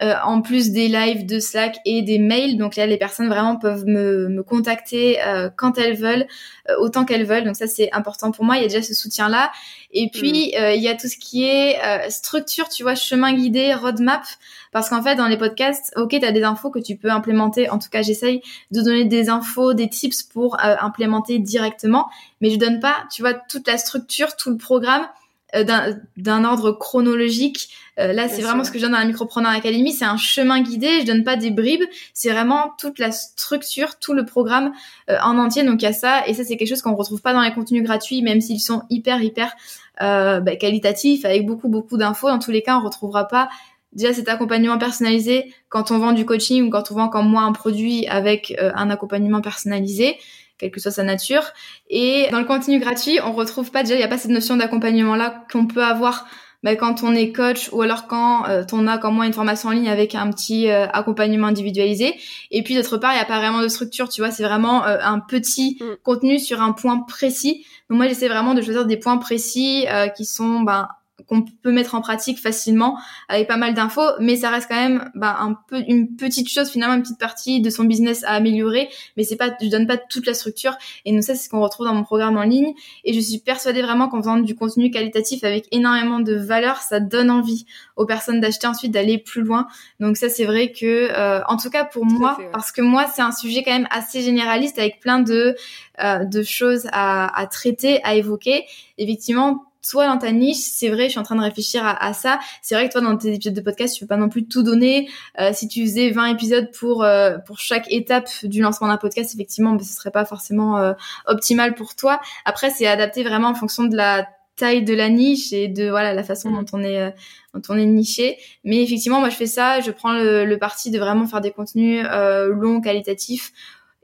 Euh, en plus des lives de Slack et des mails. Donc là, les personnes vraiment peuvent me, me contacter euh, quand elles veulent, euh, autant qu'elles veulent. Donc ça, c'est important pour moi. Il y a déjà ce soutien-là. Et puis, mm. il y a tout ce qui est structure, tu vois, chemin guidé, roadmap. Parce qu'en fait, dans les podcasts, ok, tu as des infos que tu peux implémenter. En tout cas, j'essaye de donner des infos, des tips pour implémenter directement. Mais je donne pas, tu vois, toute la structure, tout le programme d'un ordre chronologique. là, c'est vraiment ce que je donne dans la Micropreneur Academy, c'est un chemin guidé. Je donne pas des bribes, c'est vraiment toute la structure, tout le programme en entier. Donc il y a ça, et ça c'est quelque chose qu'on retrouve pas dans les contenus gratuits, même s'ils sont hyper hyper bah, qualitatifs, avec beaucoup beaucoup d'infos. Dans tous les cas, on retrouvera pas déjà cet accompagnement personnalisé quand on vend du coaching ou quand on vend comme moi un produit avec euh, un accompagnement personnalisé quelle que soit sa nature. Et dans le contenu gratuit on retrouve pas déjà il y a pas cette notion d'accompagnement là qu'on peut avoir bah, quand on est coach ou alors quand euh, on a comme moi une formation en ligne avec un petit euh, accompagnement individualisé. Et puis d'autre part il y a pas vraiment de structure tu vois c'est vraiment un petit mm. contenu sur un point précis. Donc moi j'essaie vraiment de choisir des points précis qui sont ben qu'on peut mettre en pratique facilement avec pas mal d'infos, mais ça reste quand même bah, un peu une petite chose finalement, une petite partie de son business à améliorer, mais c'est pas, je donne pas toute la structure. Et nous ça c'est ce qu'on retrouve dans mon programme en ligne. Et je suis persuadée vraiment qu'en faisant du contenu qualitatif avec énormément de valeur, ça donne envie aux personnes d'acheter ensuite d'aller plus loin. Donc ça c'est vrai que, euh, en tout cas pour moi, parce que moi c'est un sujet quand même assez généraliste avec plein de euh, de choses à, à traiter, à évoquer. Effectivement toi dans ta niche, c'est vrai, je suis en train de réfléchir à, ça. C'est vrai que toi dans tes épisodes de podcast, tu peux pas non plus tout donner. Euh, si tu faisais 20 épisodes pour euh, pour chaque étape du lancement d'un podcast, effectivement, ce serait pas forcément euh, optimal pour toi. Après, c'est adapté vraiment en fonction de la taille de la niche et de voilà la façon dont on est dont on est niché. Mais effectivement, moi je fais ça, je prends le, le parti de vraiment faire des contenus longs, qualitatifs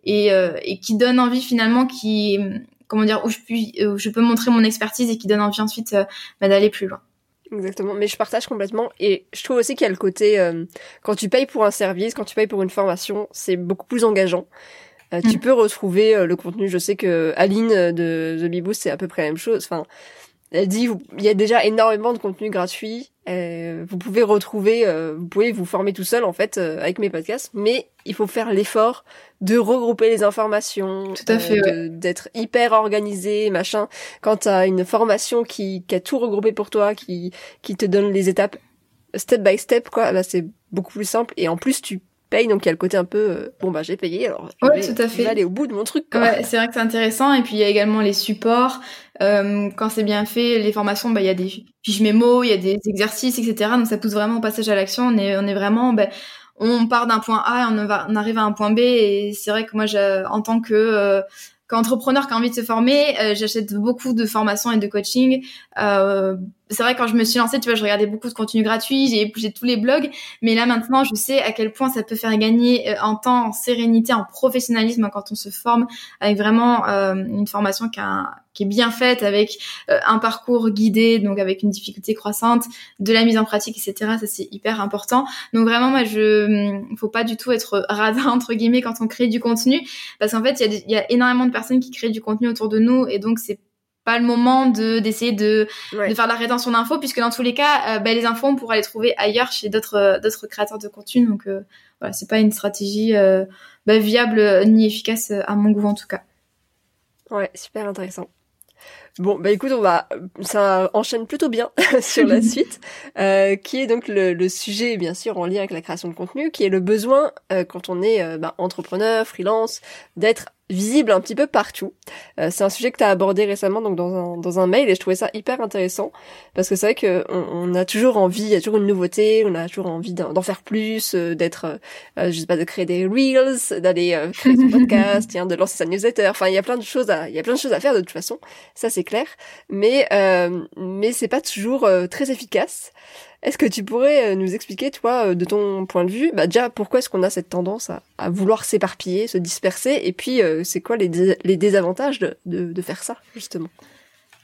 et, et qui donnent envie finalement qui comment dire, où je, puis, je peux montrer mon expertise et qui donne envie ensuite euh, bah, d'aller plus loin. Exactement, mais je partage complètement et je trouve aussi qu'il y a le côté euh, quand tu payes pour un service, quand tu payes pour une formation, c'est beaucoup plus engageant. Euh, tu mm. peux retrouver le contenu. Je sais que Aline de The Beboost c'est à peu près la même chose. Enfin, elle dit il y a déjà énormément de contenu gratuit. Vous pouvez retrouver, vous pouvez vous former tout seul en fait avec mes podcasts, mais il faut faire l'effort de regrouper les informations, tout à fait, euh, d'être hyper organisé, machin. Quand t'as une formation qui, qui a tout regroupé pour toi, qui qui te donne les étapes step by step, quoi, là c'est beaucoup plus simple. Et en plus tu payes, donc il y a le côté un peu euh, bon bah j'ai payé, alors je ouais, tout à fait. aller au bout de mon truc. Quoi. Ouais, c'est vrai que c'est intéressant. Et puis il y a également les supports. Euh, quand c'est bien fait, les formations, bah il y a des fiches mémo, il y a des exercices, etc. Donc ça pousse vraiment au passage à l'action. On est on est vraiment bah, on part d'un point A et on, arrive à un point B. Et c'est vrai que moi, en tant que euh, qu'entrepreneur qui a envie de se former, euh, j'achète beaucoup de formations et de coaching. Euh, c'est vrai quand je me suis lancée, tu vois, je regardais beaucoup de contenu gratuit, j'ai j'ai tous les blogs, mais là maintenant, je sais à quel point ça peut faire gagner en temps, en sérénité, en professionnalisme quand on se forme avec vraiment une formation qui est bien faite avec euh, un parcours guidé, donc avec une difficulté croissante, de la mise en pratique, etc. Ça c'est hyper important. Donc vraiment, moi, je, hum, faut pas du tout être radin entre guillemets quand on crée du contenu, parce qu'en fait, il y y a énormément de personnes qui créent du contenu autour de nous, et donc c'est pas le moment de d'essayer de, de faire de la rétention d'infos puisque dans tous les cas euh, bah, les infos on pourra les trouver ailleurs chez d'autres euh, d'autres créateurs de contenu. Donc voilà c'est pas une stratégie bah, viable ni efficace à mon goût en tout cas. Ouais super intéressant Bon, bah écoute, on va, ça enchaîne plutôt bien sur la suite, euh, qui est donc le, le, sujet, bien sûr, en lien avec la création de contenu, qui est le besoin, euh, quand on est euh, bah, entrepreneur, freelance, d'être visible un petit peu partout. Euh, c'est un sujet que tu as abordé récemment donc dans un, dans un mail et je trouvais ça hyper intéressant parce que c'est vrai que on, a toujours envie, il y a toujours une nouveauté, on a toujours envie d'en faire plus, euh, d'être, euh, je sais pas, de créer des reels, d'aller euh, créer son podcast, de lancer sa newsletter. Enfin, il y a plein de choses à, il y a plein de choses à faire de toute façon, ça c'est clair. Mais mais c'est pas toujours très efficace. Est-ce que tu pourrais euh, nous expliquer, toi, euh, de ton point de vue, bah déjà, pourquoi est-ce qu'on a cette tendance à, vouloir s'éparpiller, se disperser, et puis euh, c'est quoi les, les désavantages de, de faire ça, justement?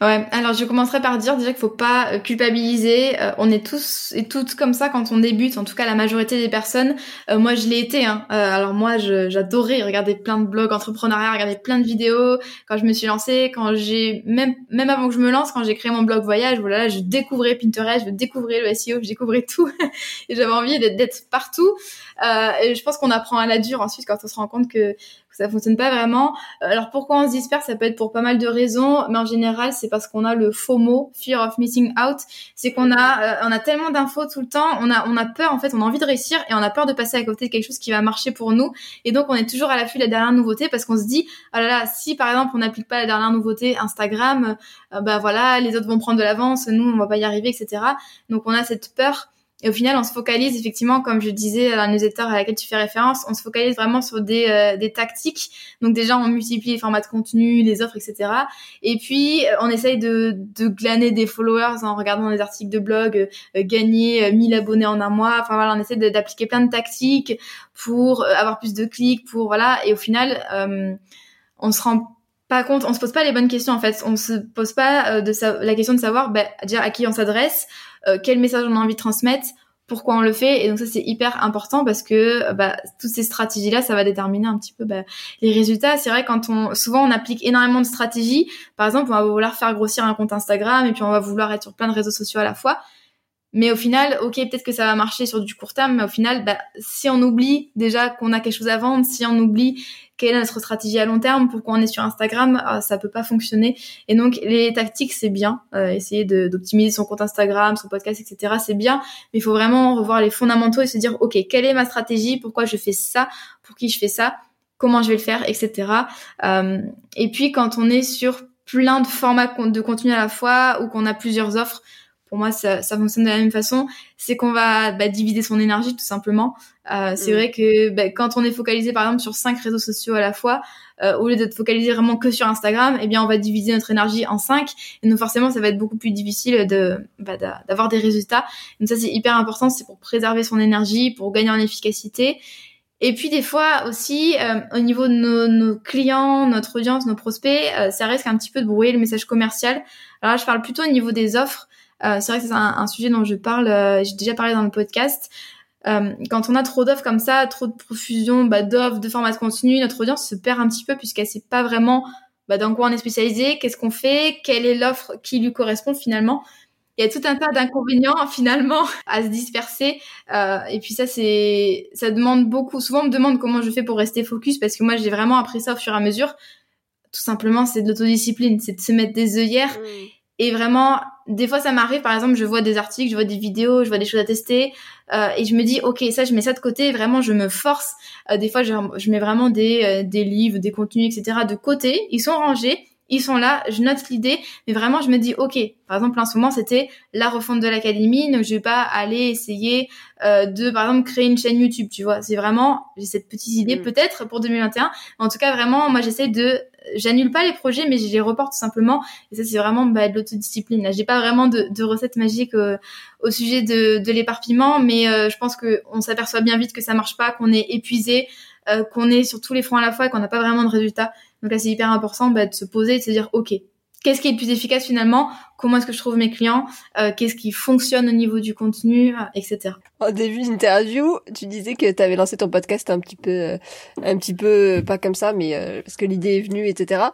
Ouais, alors je commencerai par dire déjà qu'il faut pas euh, culpabiliser. Euh, on est tous et toutes comme ça quand on débute, en tout cas la majorité des personnes. Euh, moi, je l'ai été. Hein. alors moi, j'adorais regarder plein de blogs entrepreneuriat, regarder plein de vidéos. Quand je me suis lancée, quand j'ai même même avant que je me lance, quand j'ai créé mon blog voyage, voilà, je découvrais Pinterest, je découvrais le SEO, je découvrais tout. et j'avais envie d'être partout. Et je pense qu'on apprend à la dure ensuite quand on se rend compte que ça fonctionne pas vraiment. Euh, alors pourquoi on se disperse? Ça peut être pour pas mal de raisons, mais en général c'est parce qu'on a le FOMO, fear of missing out. C'est qu'on a euh, on a tellement d'infos tout le temps, on a on a peur en fait, on a envie de réussir et on a peur de passer à côté de quelque chose qui va marcher pour nous. Et donc on est toujours à l'affût de la dernière nouveauté parce qu'on se dit ah là là si par exemple on n'applique pas la dernière nouveauté Instagram, euh, bah voilà les autres vont prendre de l'avance, nous on va pas y arriver etc. Donc on a cette peur et au final, on se focalise effectivement, comme je disais dans la newsletter à laquelle tu fais référence, on se focalise vraiment sur des, euh, des tactiques. Donc déjà, on multiplie les formats de contenu, les offres, etc. Et puis, euh, on essaye de, de glaner des followers en regardant des articles de blog, euh, gagner 1000 abonnés en un mois. Enfin voilà, on essaie d'appliquer plein de tactiques pour avoir plus de clics, pour voilà. Et au final, on se rend pas compte, on se pose pas les bonnes questions en fait. On se pose pas de la question de savoir bah, déjà à qui on s'adresse euh, quel message on a envie de transmettre, pourquoi on le fait. Et donc ça, c'est hyper important parce que bah, toutes ces stratégies-là, ça va déterminer un petit peu bah, les résultats. C'est vrai quand on, souvent, on applique énormément de stratégies. Par exemple, on va vouloir faire grossir un compte Instagram et puis on va vouloir être sur plein de réseaux sociaux à la fois. Mais au final, ok, peut-être que ça va marcher sur du court terme, mais au final, bah, si on oublie déjà qu'on a quelque chose à vendre, si on oublie quelle est notre stratégie à long terme, pourquoi on est sur Instagram, euh, ça peut pas fonctionner. Et donc les tactiques c'est bien, euh, essayer d'optimiser son compte Instagram, son podcast, etc. C'est bien, mais il faut vraiment revoir les fondamentaux et se dire ok quelle est ma stratégie, pourquoi je fais ça, pour qui je fais ça, comment je vais le faire, etc. Euh, et puis quand on est sur plein de formats de contenu à la fois ou qu'on a plusieurs offres, pour moi, ça, ça, fonctionne de la même façon. C'est qu'on va bah, diviser son énergie tout simplement. Euh, c'est mm. vrai que bah, quand on est focalisé par exemple sur cinq réseaux sociaux à la fois, euh, au lieu d'être focalisé vraiment que sur Instagram, eh bien on va diviser notre énergie en cinq. Et donc forcément, ça va être beaucoup plus difficile de bah, d'avoir des résultats. Donc ça, c'est hyper important. C'est pour préserver son énergie, pour gagner en efficacité. Et puis des fois aussi, euh, au niveau de nos, nos, clients, notre audience, nos prospects, euh, ça risque un petit peu de brouiller le message commercial. Alors là, je parle plutôt au niveau des offres. Euh, c'est vrai que c'est un, sujet dont je parle, euh, j'ai déjà parlé dans le podcast. Euh, quand on a trop d'offres comme ça, trop de profusion bah, d'offres, de formats de contenu, notre audience se perd un petit peu puisqu'elle sait pas vraiment bah, dans quoi on est spécialisé, qu'est-ce qu'on fait, quelle est l'offre qui lui correspond finalement. Il y a tout un tas d'inconvénients finalement à se disperser. Euh, et puis ça, c'est, ça demande beaucoup. Souvent, on me demande comment je fais pour rester focus parce que moi, j'ai vraiment appris ça au fur et à mesure. Tout simplement, c'est de l'autodiscipline, c'est de se mettre des œillères. Mmh. Et vraiment, des fois, ça m'arrive, par exemple, je vois des articles, je vois des vidéos, je vois des choses à tester, euh, et je me dis, ok, ça, je mets ça de côté. Vraiment, je me force. Euh, des fois, je, je, mets vraiment des, euh, des livres, des contenus, etc. de côté. Ils sont rangés, ils sont là, je note l'idée, mais vraiment, je me dis, ok. Par exemple, en ce moment, c'était la refonte de l'académie, donc je vais pas aller essayer euh, de, par exemple, créer une chaîne YouTube. Tu vois, c'est vraiment, j'ai cette petite idée, mm. peut-être pour 2021. En tout cas, vraiment, moi, j'essaie de j'annule pas les projets, mais je les reporte tout simplement. Et ça, c'est vraiment bah, de l'autodiscipline. Là, j'ai pas vraiment de, de recette magique euh, au sujet de, l'éparpillement, mais euh, je pense que on s'aperçoit bien vite que ça marche pas, qu'on est épuisé, euh, qu'on est sur tous les fronts à la fois et qu'on n'a pas vraiment de résultats. Donc là, c'est hyper important bah, de se poser et de se dire, ok, qu'est-ce qui est le plus efficace finalement? Comment est-ce que je trouve mes clients? Euh, Qu'est-ce qui fonctionne au niveau du contenu, euh, etc. Au début d'interview, tu disais que tu avais lancé ton podcast un petit peu, euh, un petit peu pas comme ça, mais parce que l'idée est venue, etc.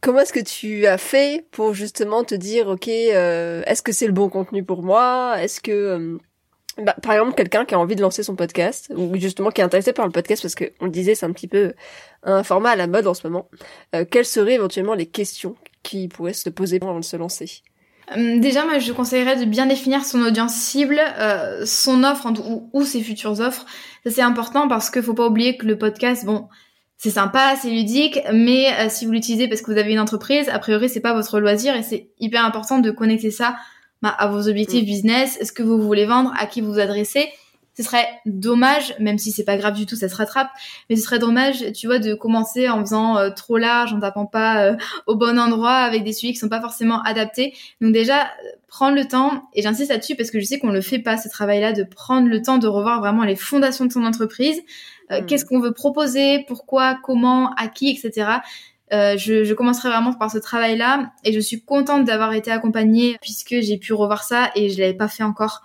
Comment est-ce que tu as fait pour justement te dire, ok, est-ce que c'est le bon contenu pour moi? Est-ce que bah, par exemple, quelqu'un qui a envie de lancer son podcast, ou justement qui est intéressé par le podcast, parce que on le disait, c'est un petit peu un format à la mode en ce moment. quelles seraient éventuellement les questions qui pourrait se poser avant de se lancer? Hum, Déjà, moi, je conseillerais de bien définir son audience cible, euh, son offre ou, ses futures offres. Ça, c'est important parce qu'il faut pas oublier que le podcast, bon, c'est sympa, c'est ludique, mais euh, si vous l'utilisez parce que vous avez une entreprise, a priori, c'est pas votre loisir et c'est hyper important de connecter ça bah, à vos objectifs mm. business, ce que vous voulez vendre, à qui vous vous adressez ce serait dommage, même si c'est pas grave du tout, ça se rattrape, mais ce serait dommage, tu vois, de commencer en faisant euh, trop large, en tapant pas euh, au bon endroit, avec des sujets qui sont pas forcément adaptés. Donc déjà, prendre le temps, et j'insiste là-dessus parce que je sais qu'on le fait pas, ce travail-là, de prendre le temps de revoir vraiment les fondations de son entreprise, euh, hmm. qu'est-ce qu'on veut proposer, pourquoi, comment, à qui, etc. je, je, commencerai vraiment par ce travail-là et je suis contente d'avoir été accompagnée puisque j'ai pu revoir ça et je l'avais pas fait encore.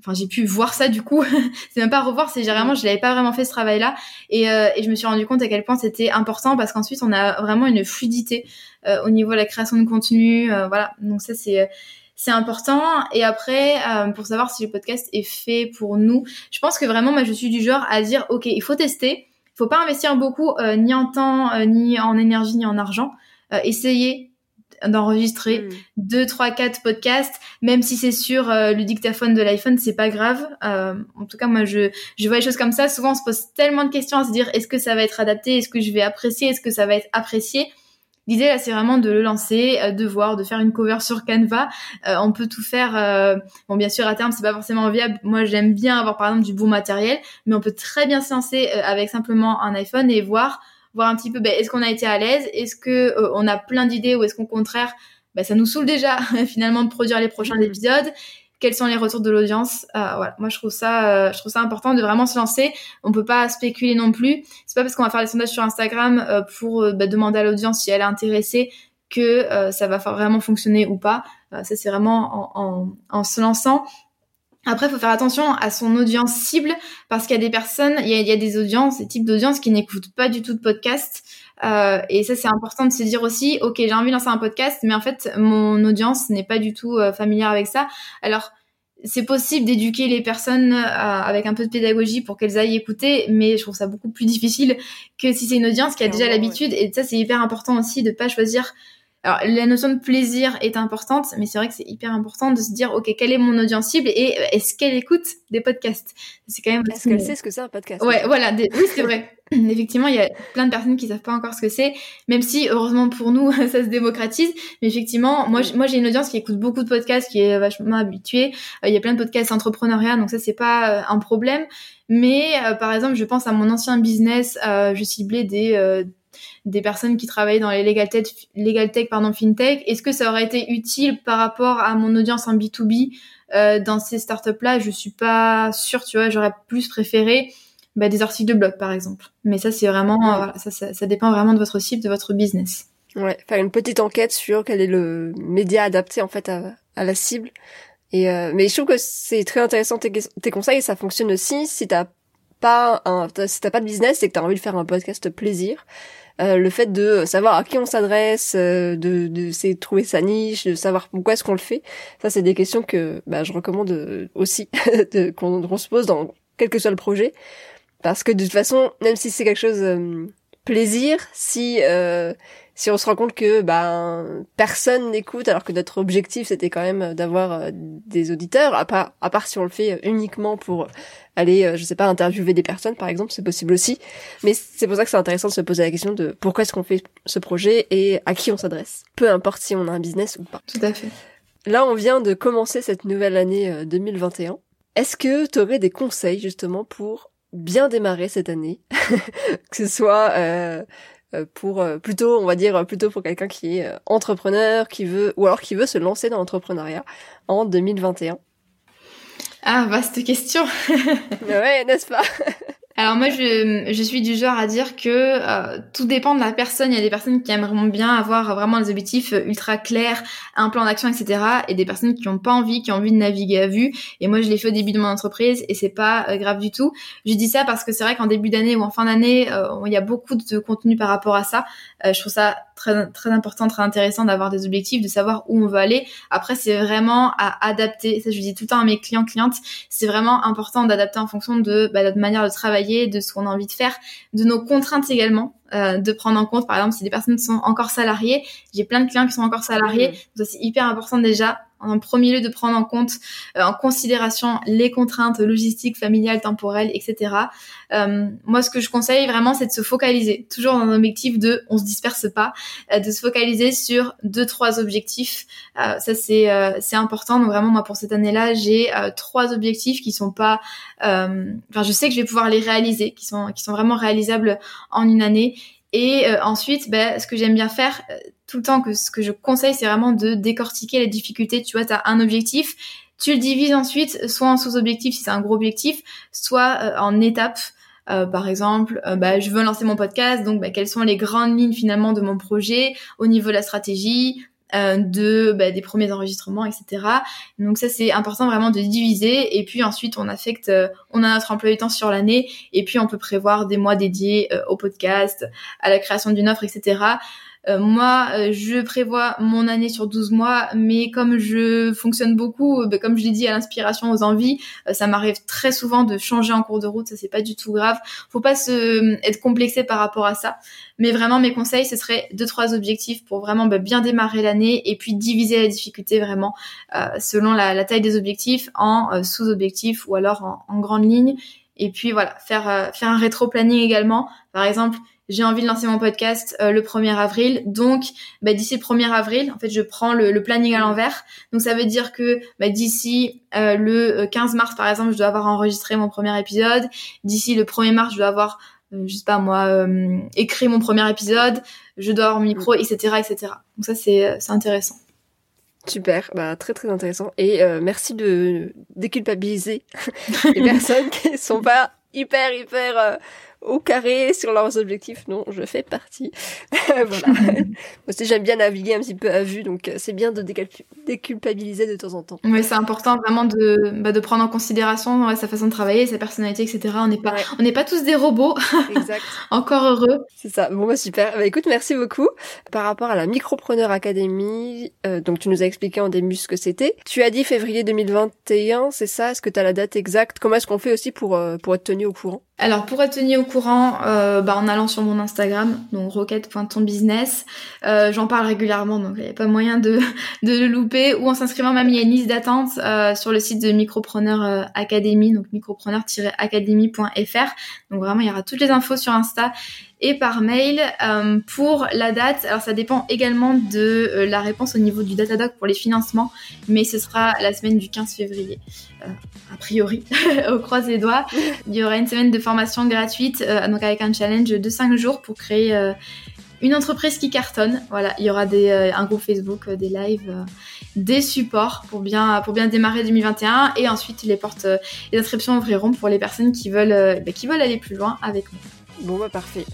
Enfin j'ai pu voir ça du coup. C'est même pas revoir c'est vraiment je l'avais pas vraiment fait ce travail là et, euh, et je me suis rendu compte à quel point c'était important parce qu'ensuite on a vraiment une fluidité euh, au niveau de la création de contenu euh, voilà. Donc ça c'est c'est important et après pour savoir si le podcast est fait pour nous je pense que vraiment moi je suis du genre à dire ok il faut tester faut pas investir beaucoup ni en temps, ni en énergie, ni en argent. essayez d'enregistrer mm. deux, trois, quatre podcasts, même si c'est sur le dictaphone de l'iPhone, c'est pas grave. Euh, en tout cas, moi, je, je vois les choses comme ça. Souvent, on se pose tellement de questions à se dire est-ce que ça va être adapté, est-ce que je vais apprécier, est-ce que ça va être apprécié? L'idée là, c'est vraiment de le lancer, euh, de voir, de faire une cover sur Canva. Euh, on peut tout faire. Euh, bon, bien sûr, à terme, c'est pas forcément viable. Moi, j'aime bien avoir par exemple du bon matériel, mais on peut très bien se lancer avec simplement un iPhone et voir, voir un petit peu. Ben, est-ce qu'on a été à l'aise? Est-ce que on a plein d'idées ou est-ce qu'au contraire, ben, ça nous saoule déjà finalement de produire les prochains mmh. épisodes? Quels sont les retours de l'audience. Euh, voilà, moi je trouve ça, euh, je trouve ça important de vraiment se lancer. On peut pas spéculer non plus. C'est pas parce qu'on va faire des sondages sur Instagram euh, pour bah, demander à l'audience si elle est intéressée que ça va vraiment fonctionner ou pas. ça c'est vraiment en, en, en, se lançant. Après, il faut faire attention à son audience cible parce qu'il y a des personnes, il y a, il y a des audiences, des types d'audience qui n'écoutent pas du tout de podcast. Euh, et ça, c'est important de se dire aussi, ok, j'ai envie de lancer un podcast, mais en fait, mon audience n'est pas du tout euh, familière avec ça. Alors, c'est possible d'éduquer les personnes euh, avec un peu de pédagogie pour qu'elles aillent écouter, mais je trouve ça beaucoup plus difficile que si c'est une audience qui a déjà l'habitude. Et ça, c'est hyper important aussi de pas choisir alors, la notion de plaisir est importante, mais c'est vrai que c'est hyper important de se dire, OK, quelle est mon audience cible et euh, est-ce qu'elle écoute des podcasts? C'est quand même. Est-ce qu'elle sait ce que c'est un podcast? Ouais, voilà. Oui, c'est vrai. effectivement, il y a plein de personnes qui savent pas encore ce que c'est, même si, heureusement pour nous, ça se démocratise. Mais effectivement, moi, moi, j'ai une audience qui écoute beaucoup de podcasts, qui est vachement habituée. Euh, il y a plein de podcasts entrepreneuriat, donc ça, c'est pas euh, un problème. Mais, par exemple, je pense à mon ancien business, je ciblais des des personnes qui travaillaient dans les legal tech, legal tech pardon, fintech. Est-ce que ça aurait été utile par rapport à mon audience en B2B euh, dans ces startups-là? Je suis pas sûre, tu vois, j'aurais plus préféré bah, des articles de blog, par exemple. Mais ça, c'est vraiment, voilà, ça, ça, dépend vraiment de votre cible, de votre business. Ouais, faire une petite enquête sur quel est le média adapté en fait à, à la cible. Et euh, mais je trouve que c'est très intéressant tes, conseils ça fonctionne aussi si t'as pas un si t'as pas de business et que t'as envie de faire un podcast plaisir euh, le fait de savoir à qui on s'adresse, euh, de, de, trouver sa niche, de savoir pourquoi est-ce qu'on le fait. Ça, c'est des questions que bah, je recommande euh, aussi qu'on se pose dans quel que soit le projet. Parce que de toute façon, même si c'est quelque chose plaisir, si si on se rend compte que ben personne n'écoute alors que notre objectif c'était quand même d'avoir des auditeurs à part à part si on le fait uniquement pour aller, euh, je sais pas, interviewer des personnes, par exemple, c'est possible aussi. Mais c'est pour ça que c'est intéressant de se poser la question de pourquoi est-ce qu'on fait ce projet et à qui on s'adresse. Peu importe si on a un business ou pas. Tout à fait. Là, on vient de commencer cette nouvelle année 2021. Euh, est-ce que tu aurais des conseils justement pour bien démarrer cette année, que ce soit euh, pour plutôt, on va dire plutôt pour quelqu'un qui est entrepreneur, qui veut ou alors qui veut se lancer dans l'entrepreneuriat en 2021 ah, vaste question. ouais, n'est-ce pas? alors moi, je, je, suis du genre à dire que euh, tout dépend de la personne. Il y a des personnes qui aimeraient bien avoir vraiment des objectifs ultra clairs, un plan d'action, etc. Et des personnes qui n'ont pas envie, qui ont envie de naviguer à vue. Et moi, je l'ai fait au début de mon entreprise et c'est pas euh, grave du tout. Je dis ça parce que c'est vrai qu'en début d'année ou en fin d'année, euh, il y a beaucoup de contenu par rapport à ça. je trouve ça très important, très intéressant d'avoir des objectifs, de savoir où on veut aller. Après, c'est vraiment à adapter. Ça, je dis tout le temps à mes clients clientes. C'est vraiment important d'adapter en fonction de bah, notre manière de travailler, de ce qu'on a envie de faire, de nos contraintes également. Euh, de prendre en compte, par exemple, si des personnes sont encore salariées, j'ai plein de clients qui sont encore salariés, donc c'est hyper important déjà en premier lieu de prendre en compte, euh, en considération les contraintes logistiques, familiales, temporelles, etc. Euh, moi, ce que je conseille vraiment, c'est de se focaliser, toujours dans un objectif de, on se disperse pas, euh, de se focaliser sur deux, trois objectifs. Euh, ça, c'est c'est important. Donc vraiment, moi, pour cette année-là, j'ai trois objectifs qui sont pas, enfin, je sais que je vais pouvoir les réaliser, qui sont qui sont vraiment réalisables en une année. Et ensuite, ben, ce que j'aime bien faire, tout le temps que ce que je conseille, c'est vraiment de décortiquer les difficultés. Tu vois, tu as un objectif, tu le divises ensuite soit en sous-objectifs si c'est un gros objectif, soit euh, en étapes. Euh, par exemple, euh, bah, je veux lancer mon podcast, donc bah, quelles sont les grandes lignes finalement de mon projet au niveau de la stratégie, de bah, des premiers enregistrements, etc. Donc ça c'est important vraiment de diviser et puis ensuite on affecte, on a notre emploi du temps sur l'année et puis on peut prévoir des mois dédiés au podcast, à la création d'une offre, etc. euh, moi, euh, je prévois mon année sur 12 mois, mais comme je fonctionne beaucoup, bah, comme je l'ai dit, à l'inspiration, aux envies, ça m'arrive très souvent de changer en cours de route, ça c'est pas du tout grave. Faut pas se être complexé par rapport à ça. Mais vraiment, mes conseils, ce serait deux, trois objectifs pour vraiment bah, bien démarrer l'année et puis diviser la difficulté vraiment selon la, taille des objectifs en sous-objectifs ou alors en, en grande ligne. Et puis voilà, faire, faire un rétro-planning également. Par exemple, j'ai envie de lancer mon podcast euh, le 1er avril. Donc, bah, d'ici le 1er avril, en fait, je prends le, planning à l'envers. Donc, ça veut dire que bah, d'ici euh, le 15 euh, mars, par exemple, je dois avoir enregistré mon premier épisode. D'ici le 1er mars, je dois avoir, je sais pas moi, écrit mon premier épisode. Je dois avoir micro, etc., etc. Donc ça, c'est intéressant. Super, bah très très intéressant et merci de déculpabiliser les personnes qui sont pas hyper hyper au carré sur leurs objectifs. Non, je fais partie. voilà. Moi aussi, j'aime bien naviguer un petit peu à vue, donc euh, c'est bien de déculpabiliser de temps en temps. Oui, c'est important vraiment de, bah, de prendre en considération sa façon de travailler, sa personnalité, etc. On n'est pas, on n'est pas tous des robots. exact. Encore heureux. C'est ça. Bon, bah super. Bah écoute, merci beaucoup. Par rapport à la Micropreneur Academy, euh, donc tu nous as expliqué en début ce que c'était. Tu as dit février 2021, c'est ça? Est-ce que tu as la date exacte? Comment est-ce qu'on fait aussi pour, euh, pour être tenu au courant? Alors pour être tenu au courant, euh, bah, en allant sur mon Instagram, donc roquette.tonbusiness, euh, j'en parle régulièrement, donc il n'y a pas moyen de, de le louper, ou en s'inscrivant même il y a une liste d'attente euh, sur le site de Micropreneur euh, Academy, donc micropreneur-academy.fr. Donc vraiment il y aura toutes les infos sur Insta et par mail. Euh, pour la date, alors ça dépend également de euh, la réponse au niveau du Datadoc pour les financements, mais ce sera la semaine du 15 février. Euh, a priori, au croise les doigts. Il y aura une semaine de formation gratuite, donc avec un challenge de 5 jours pour créer une entreprise qui cartonne. Voilà, il y aura des, un groupe Facebook, des lives, des supports pour bien, pour bien démarrer 2021 et ensuite les portes, les inscriptions ouvriront pour les personnes qui veulent, bah, qui veulent aller plus loin avec moi. Bon bah parfait.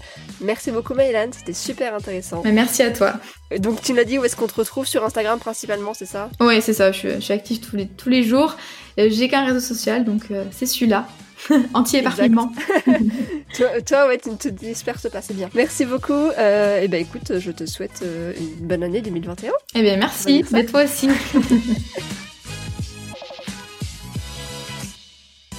Merci beaucoup Maëlan, c'était super intéressant. merci à toi. Donc tu l'as dit où est-ce qu'on te retrouve? Sur Instagram principalement, c'est ça? Oui c'est ça, je suis, active tous les, tous les jours. Euh, j'ai qu'un réseau social donc euh, c'est celui-là. Anti-éparpillement. toi, ouais, tu ne te disperses pas, c'est bien. Merci beaucoup. Euh, et ben écoute, je te souhaite une bonne année 2021. Eh bien merci, mais toi aussi.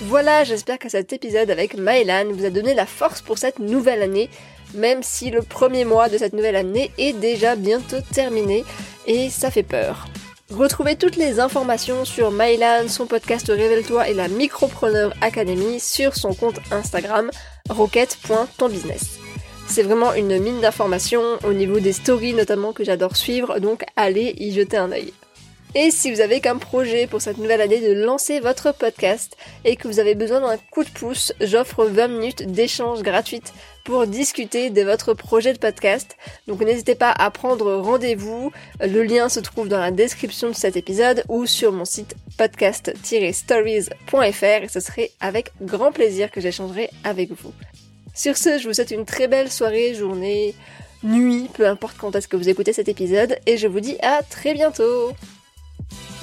Voilà, j'espère que cet épisode avec Maëlan vous a donné la force pour cette nouvelle année, même si le premier mois de cette nouvelle année est déjà bientôt terminé et ça fait peur. Retrouvez toutes les informations sur Maëlan, son podcast Révèle-toi et la Micropreneur Academy sur son compte Instagram rocket.tonbusiness. C'est vraiment une mine d'informations au niveau des stories notamment que j'adore suivre, donc allez y jeter un œil. Et si vous avez comme projet pour cette nouvelle année de lancer votre podcast et que vous avez besoin d'un coup de pouce, j'offre 20 minutes d'échange gratuite pour discuter de votre projet de podcast. Donc n'hésitez pas à prendre rendez-vous. Le lien se trouve dans la description de cet épisode ou sur mon site podcast-stories.fr et ce serait avec grand plaisir que j'échangerai avec vous. Sur ce, je vous souhaite une très belle soirée, journée, nuit, peu importe quand est-ce que vous écoutez cet épisode et je vous dis à très bientôt Thank you.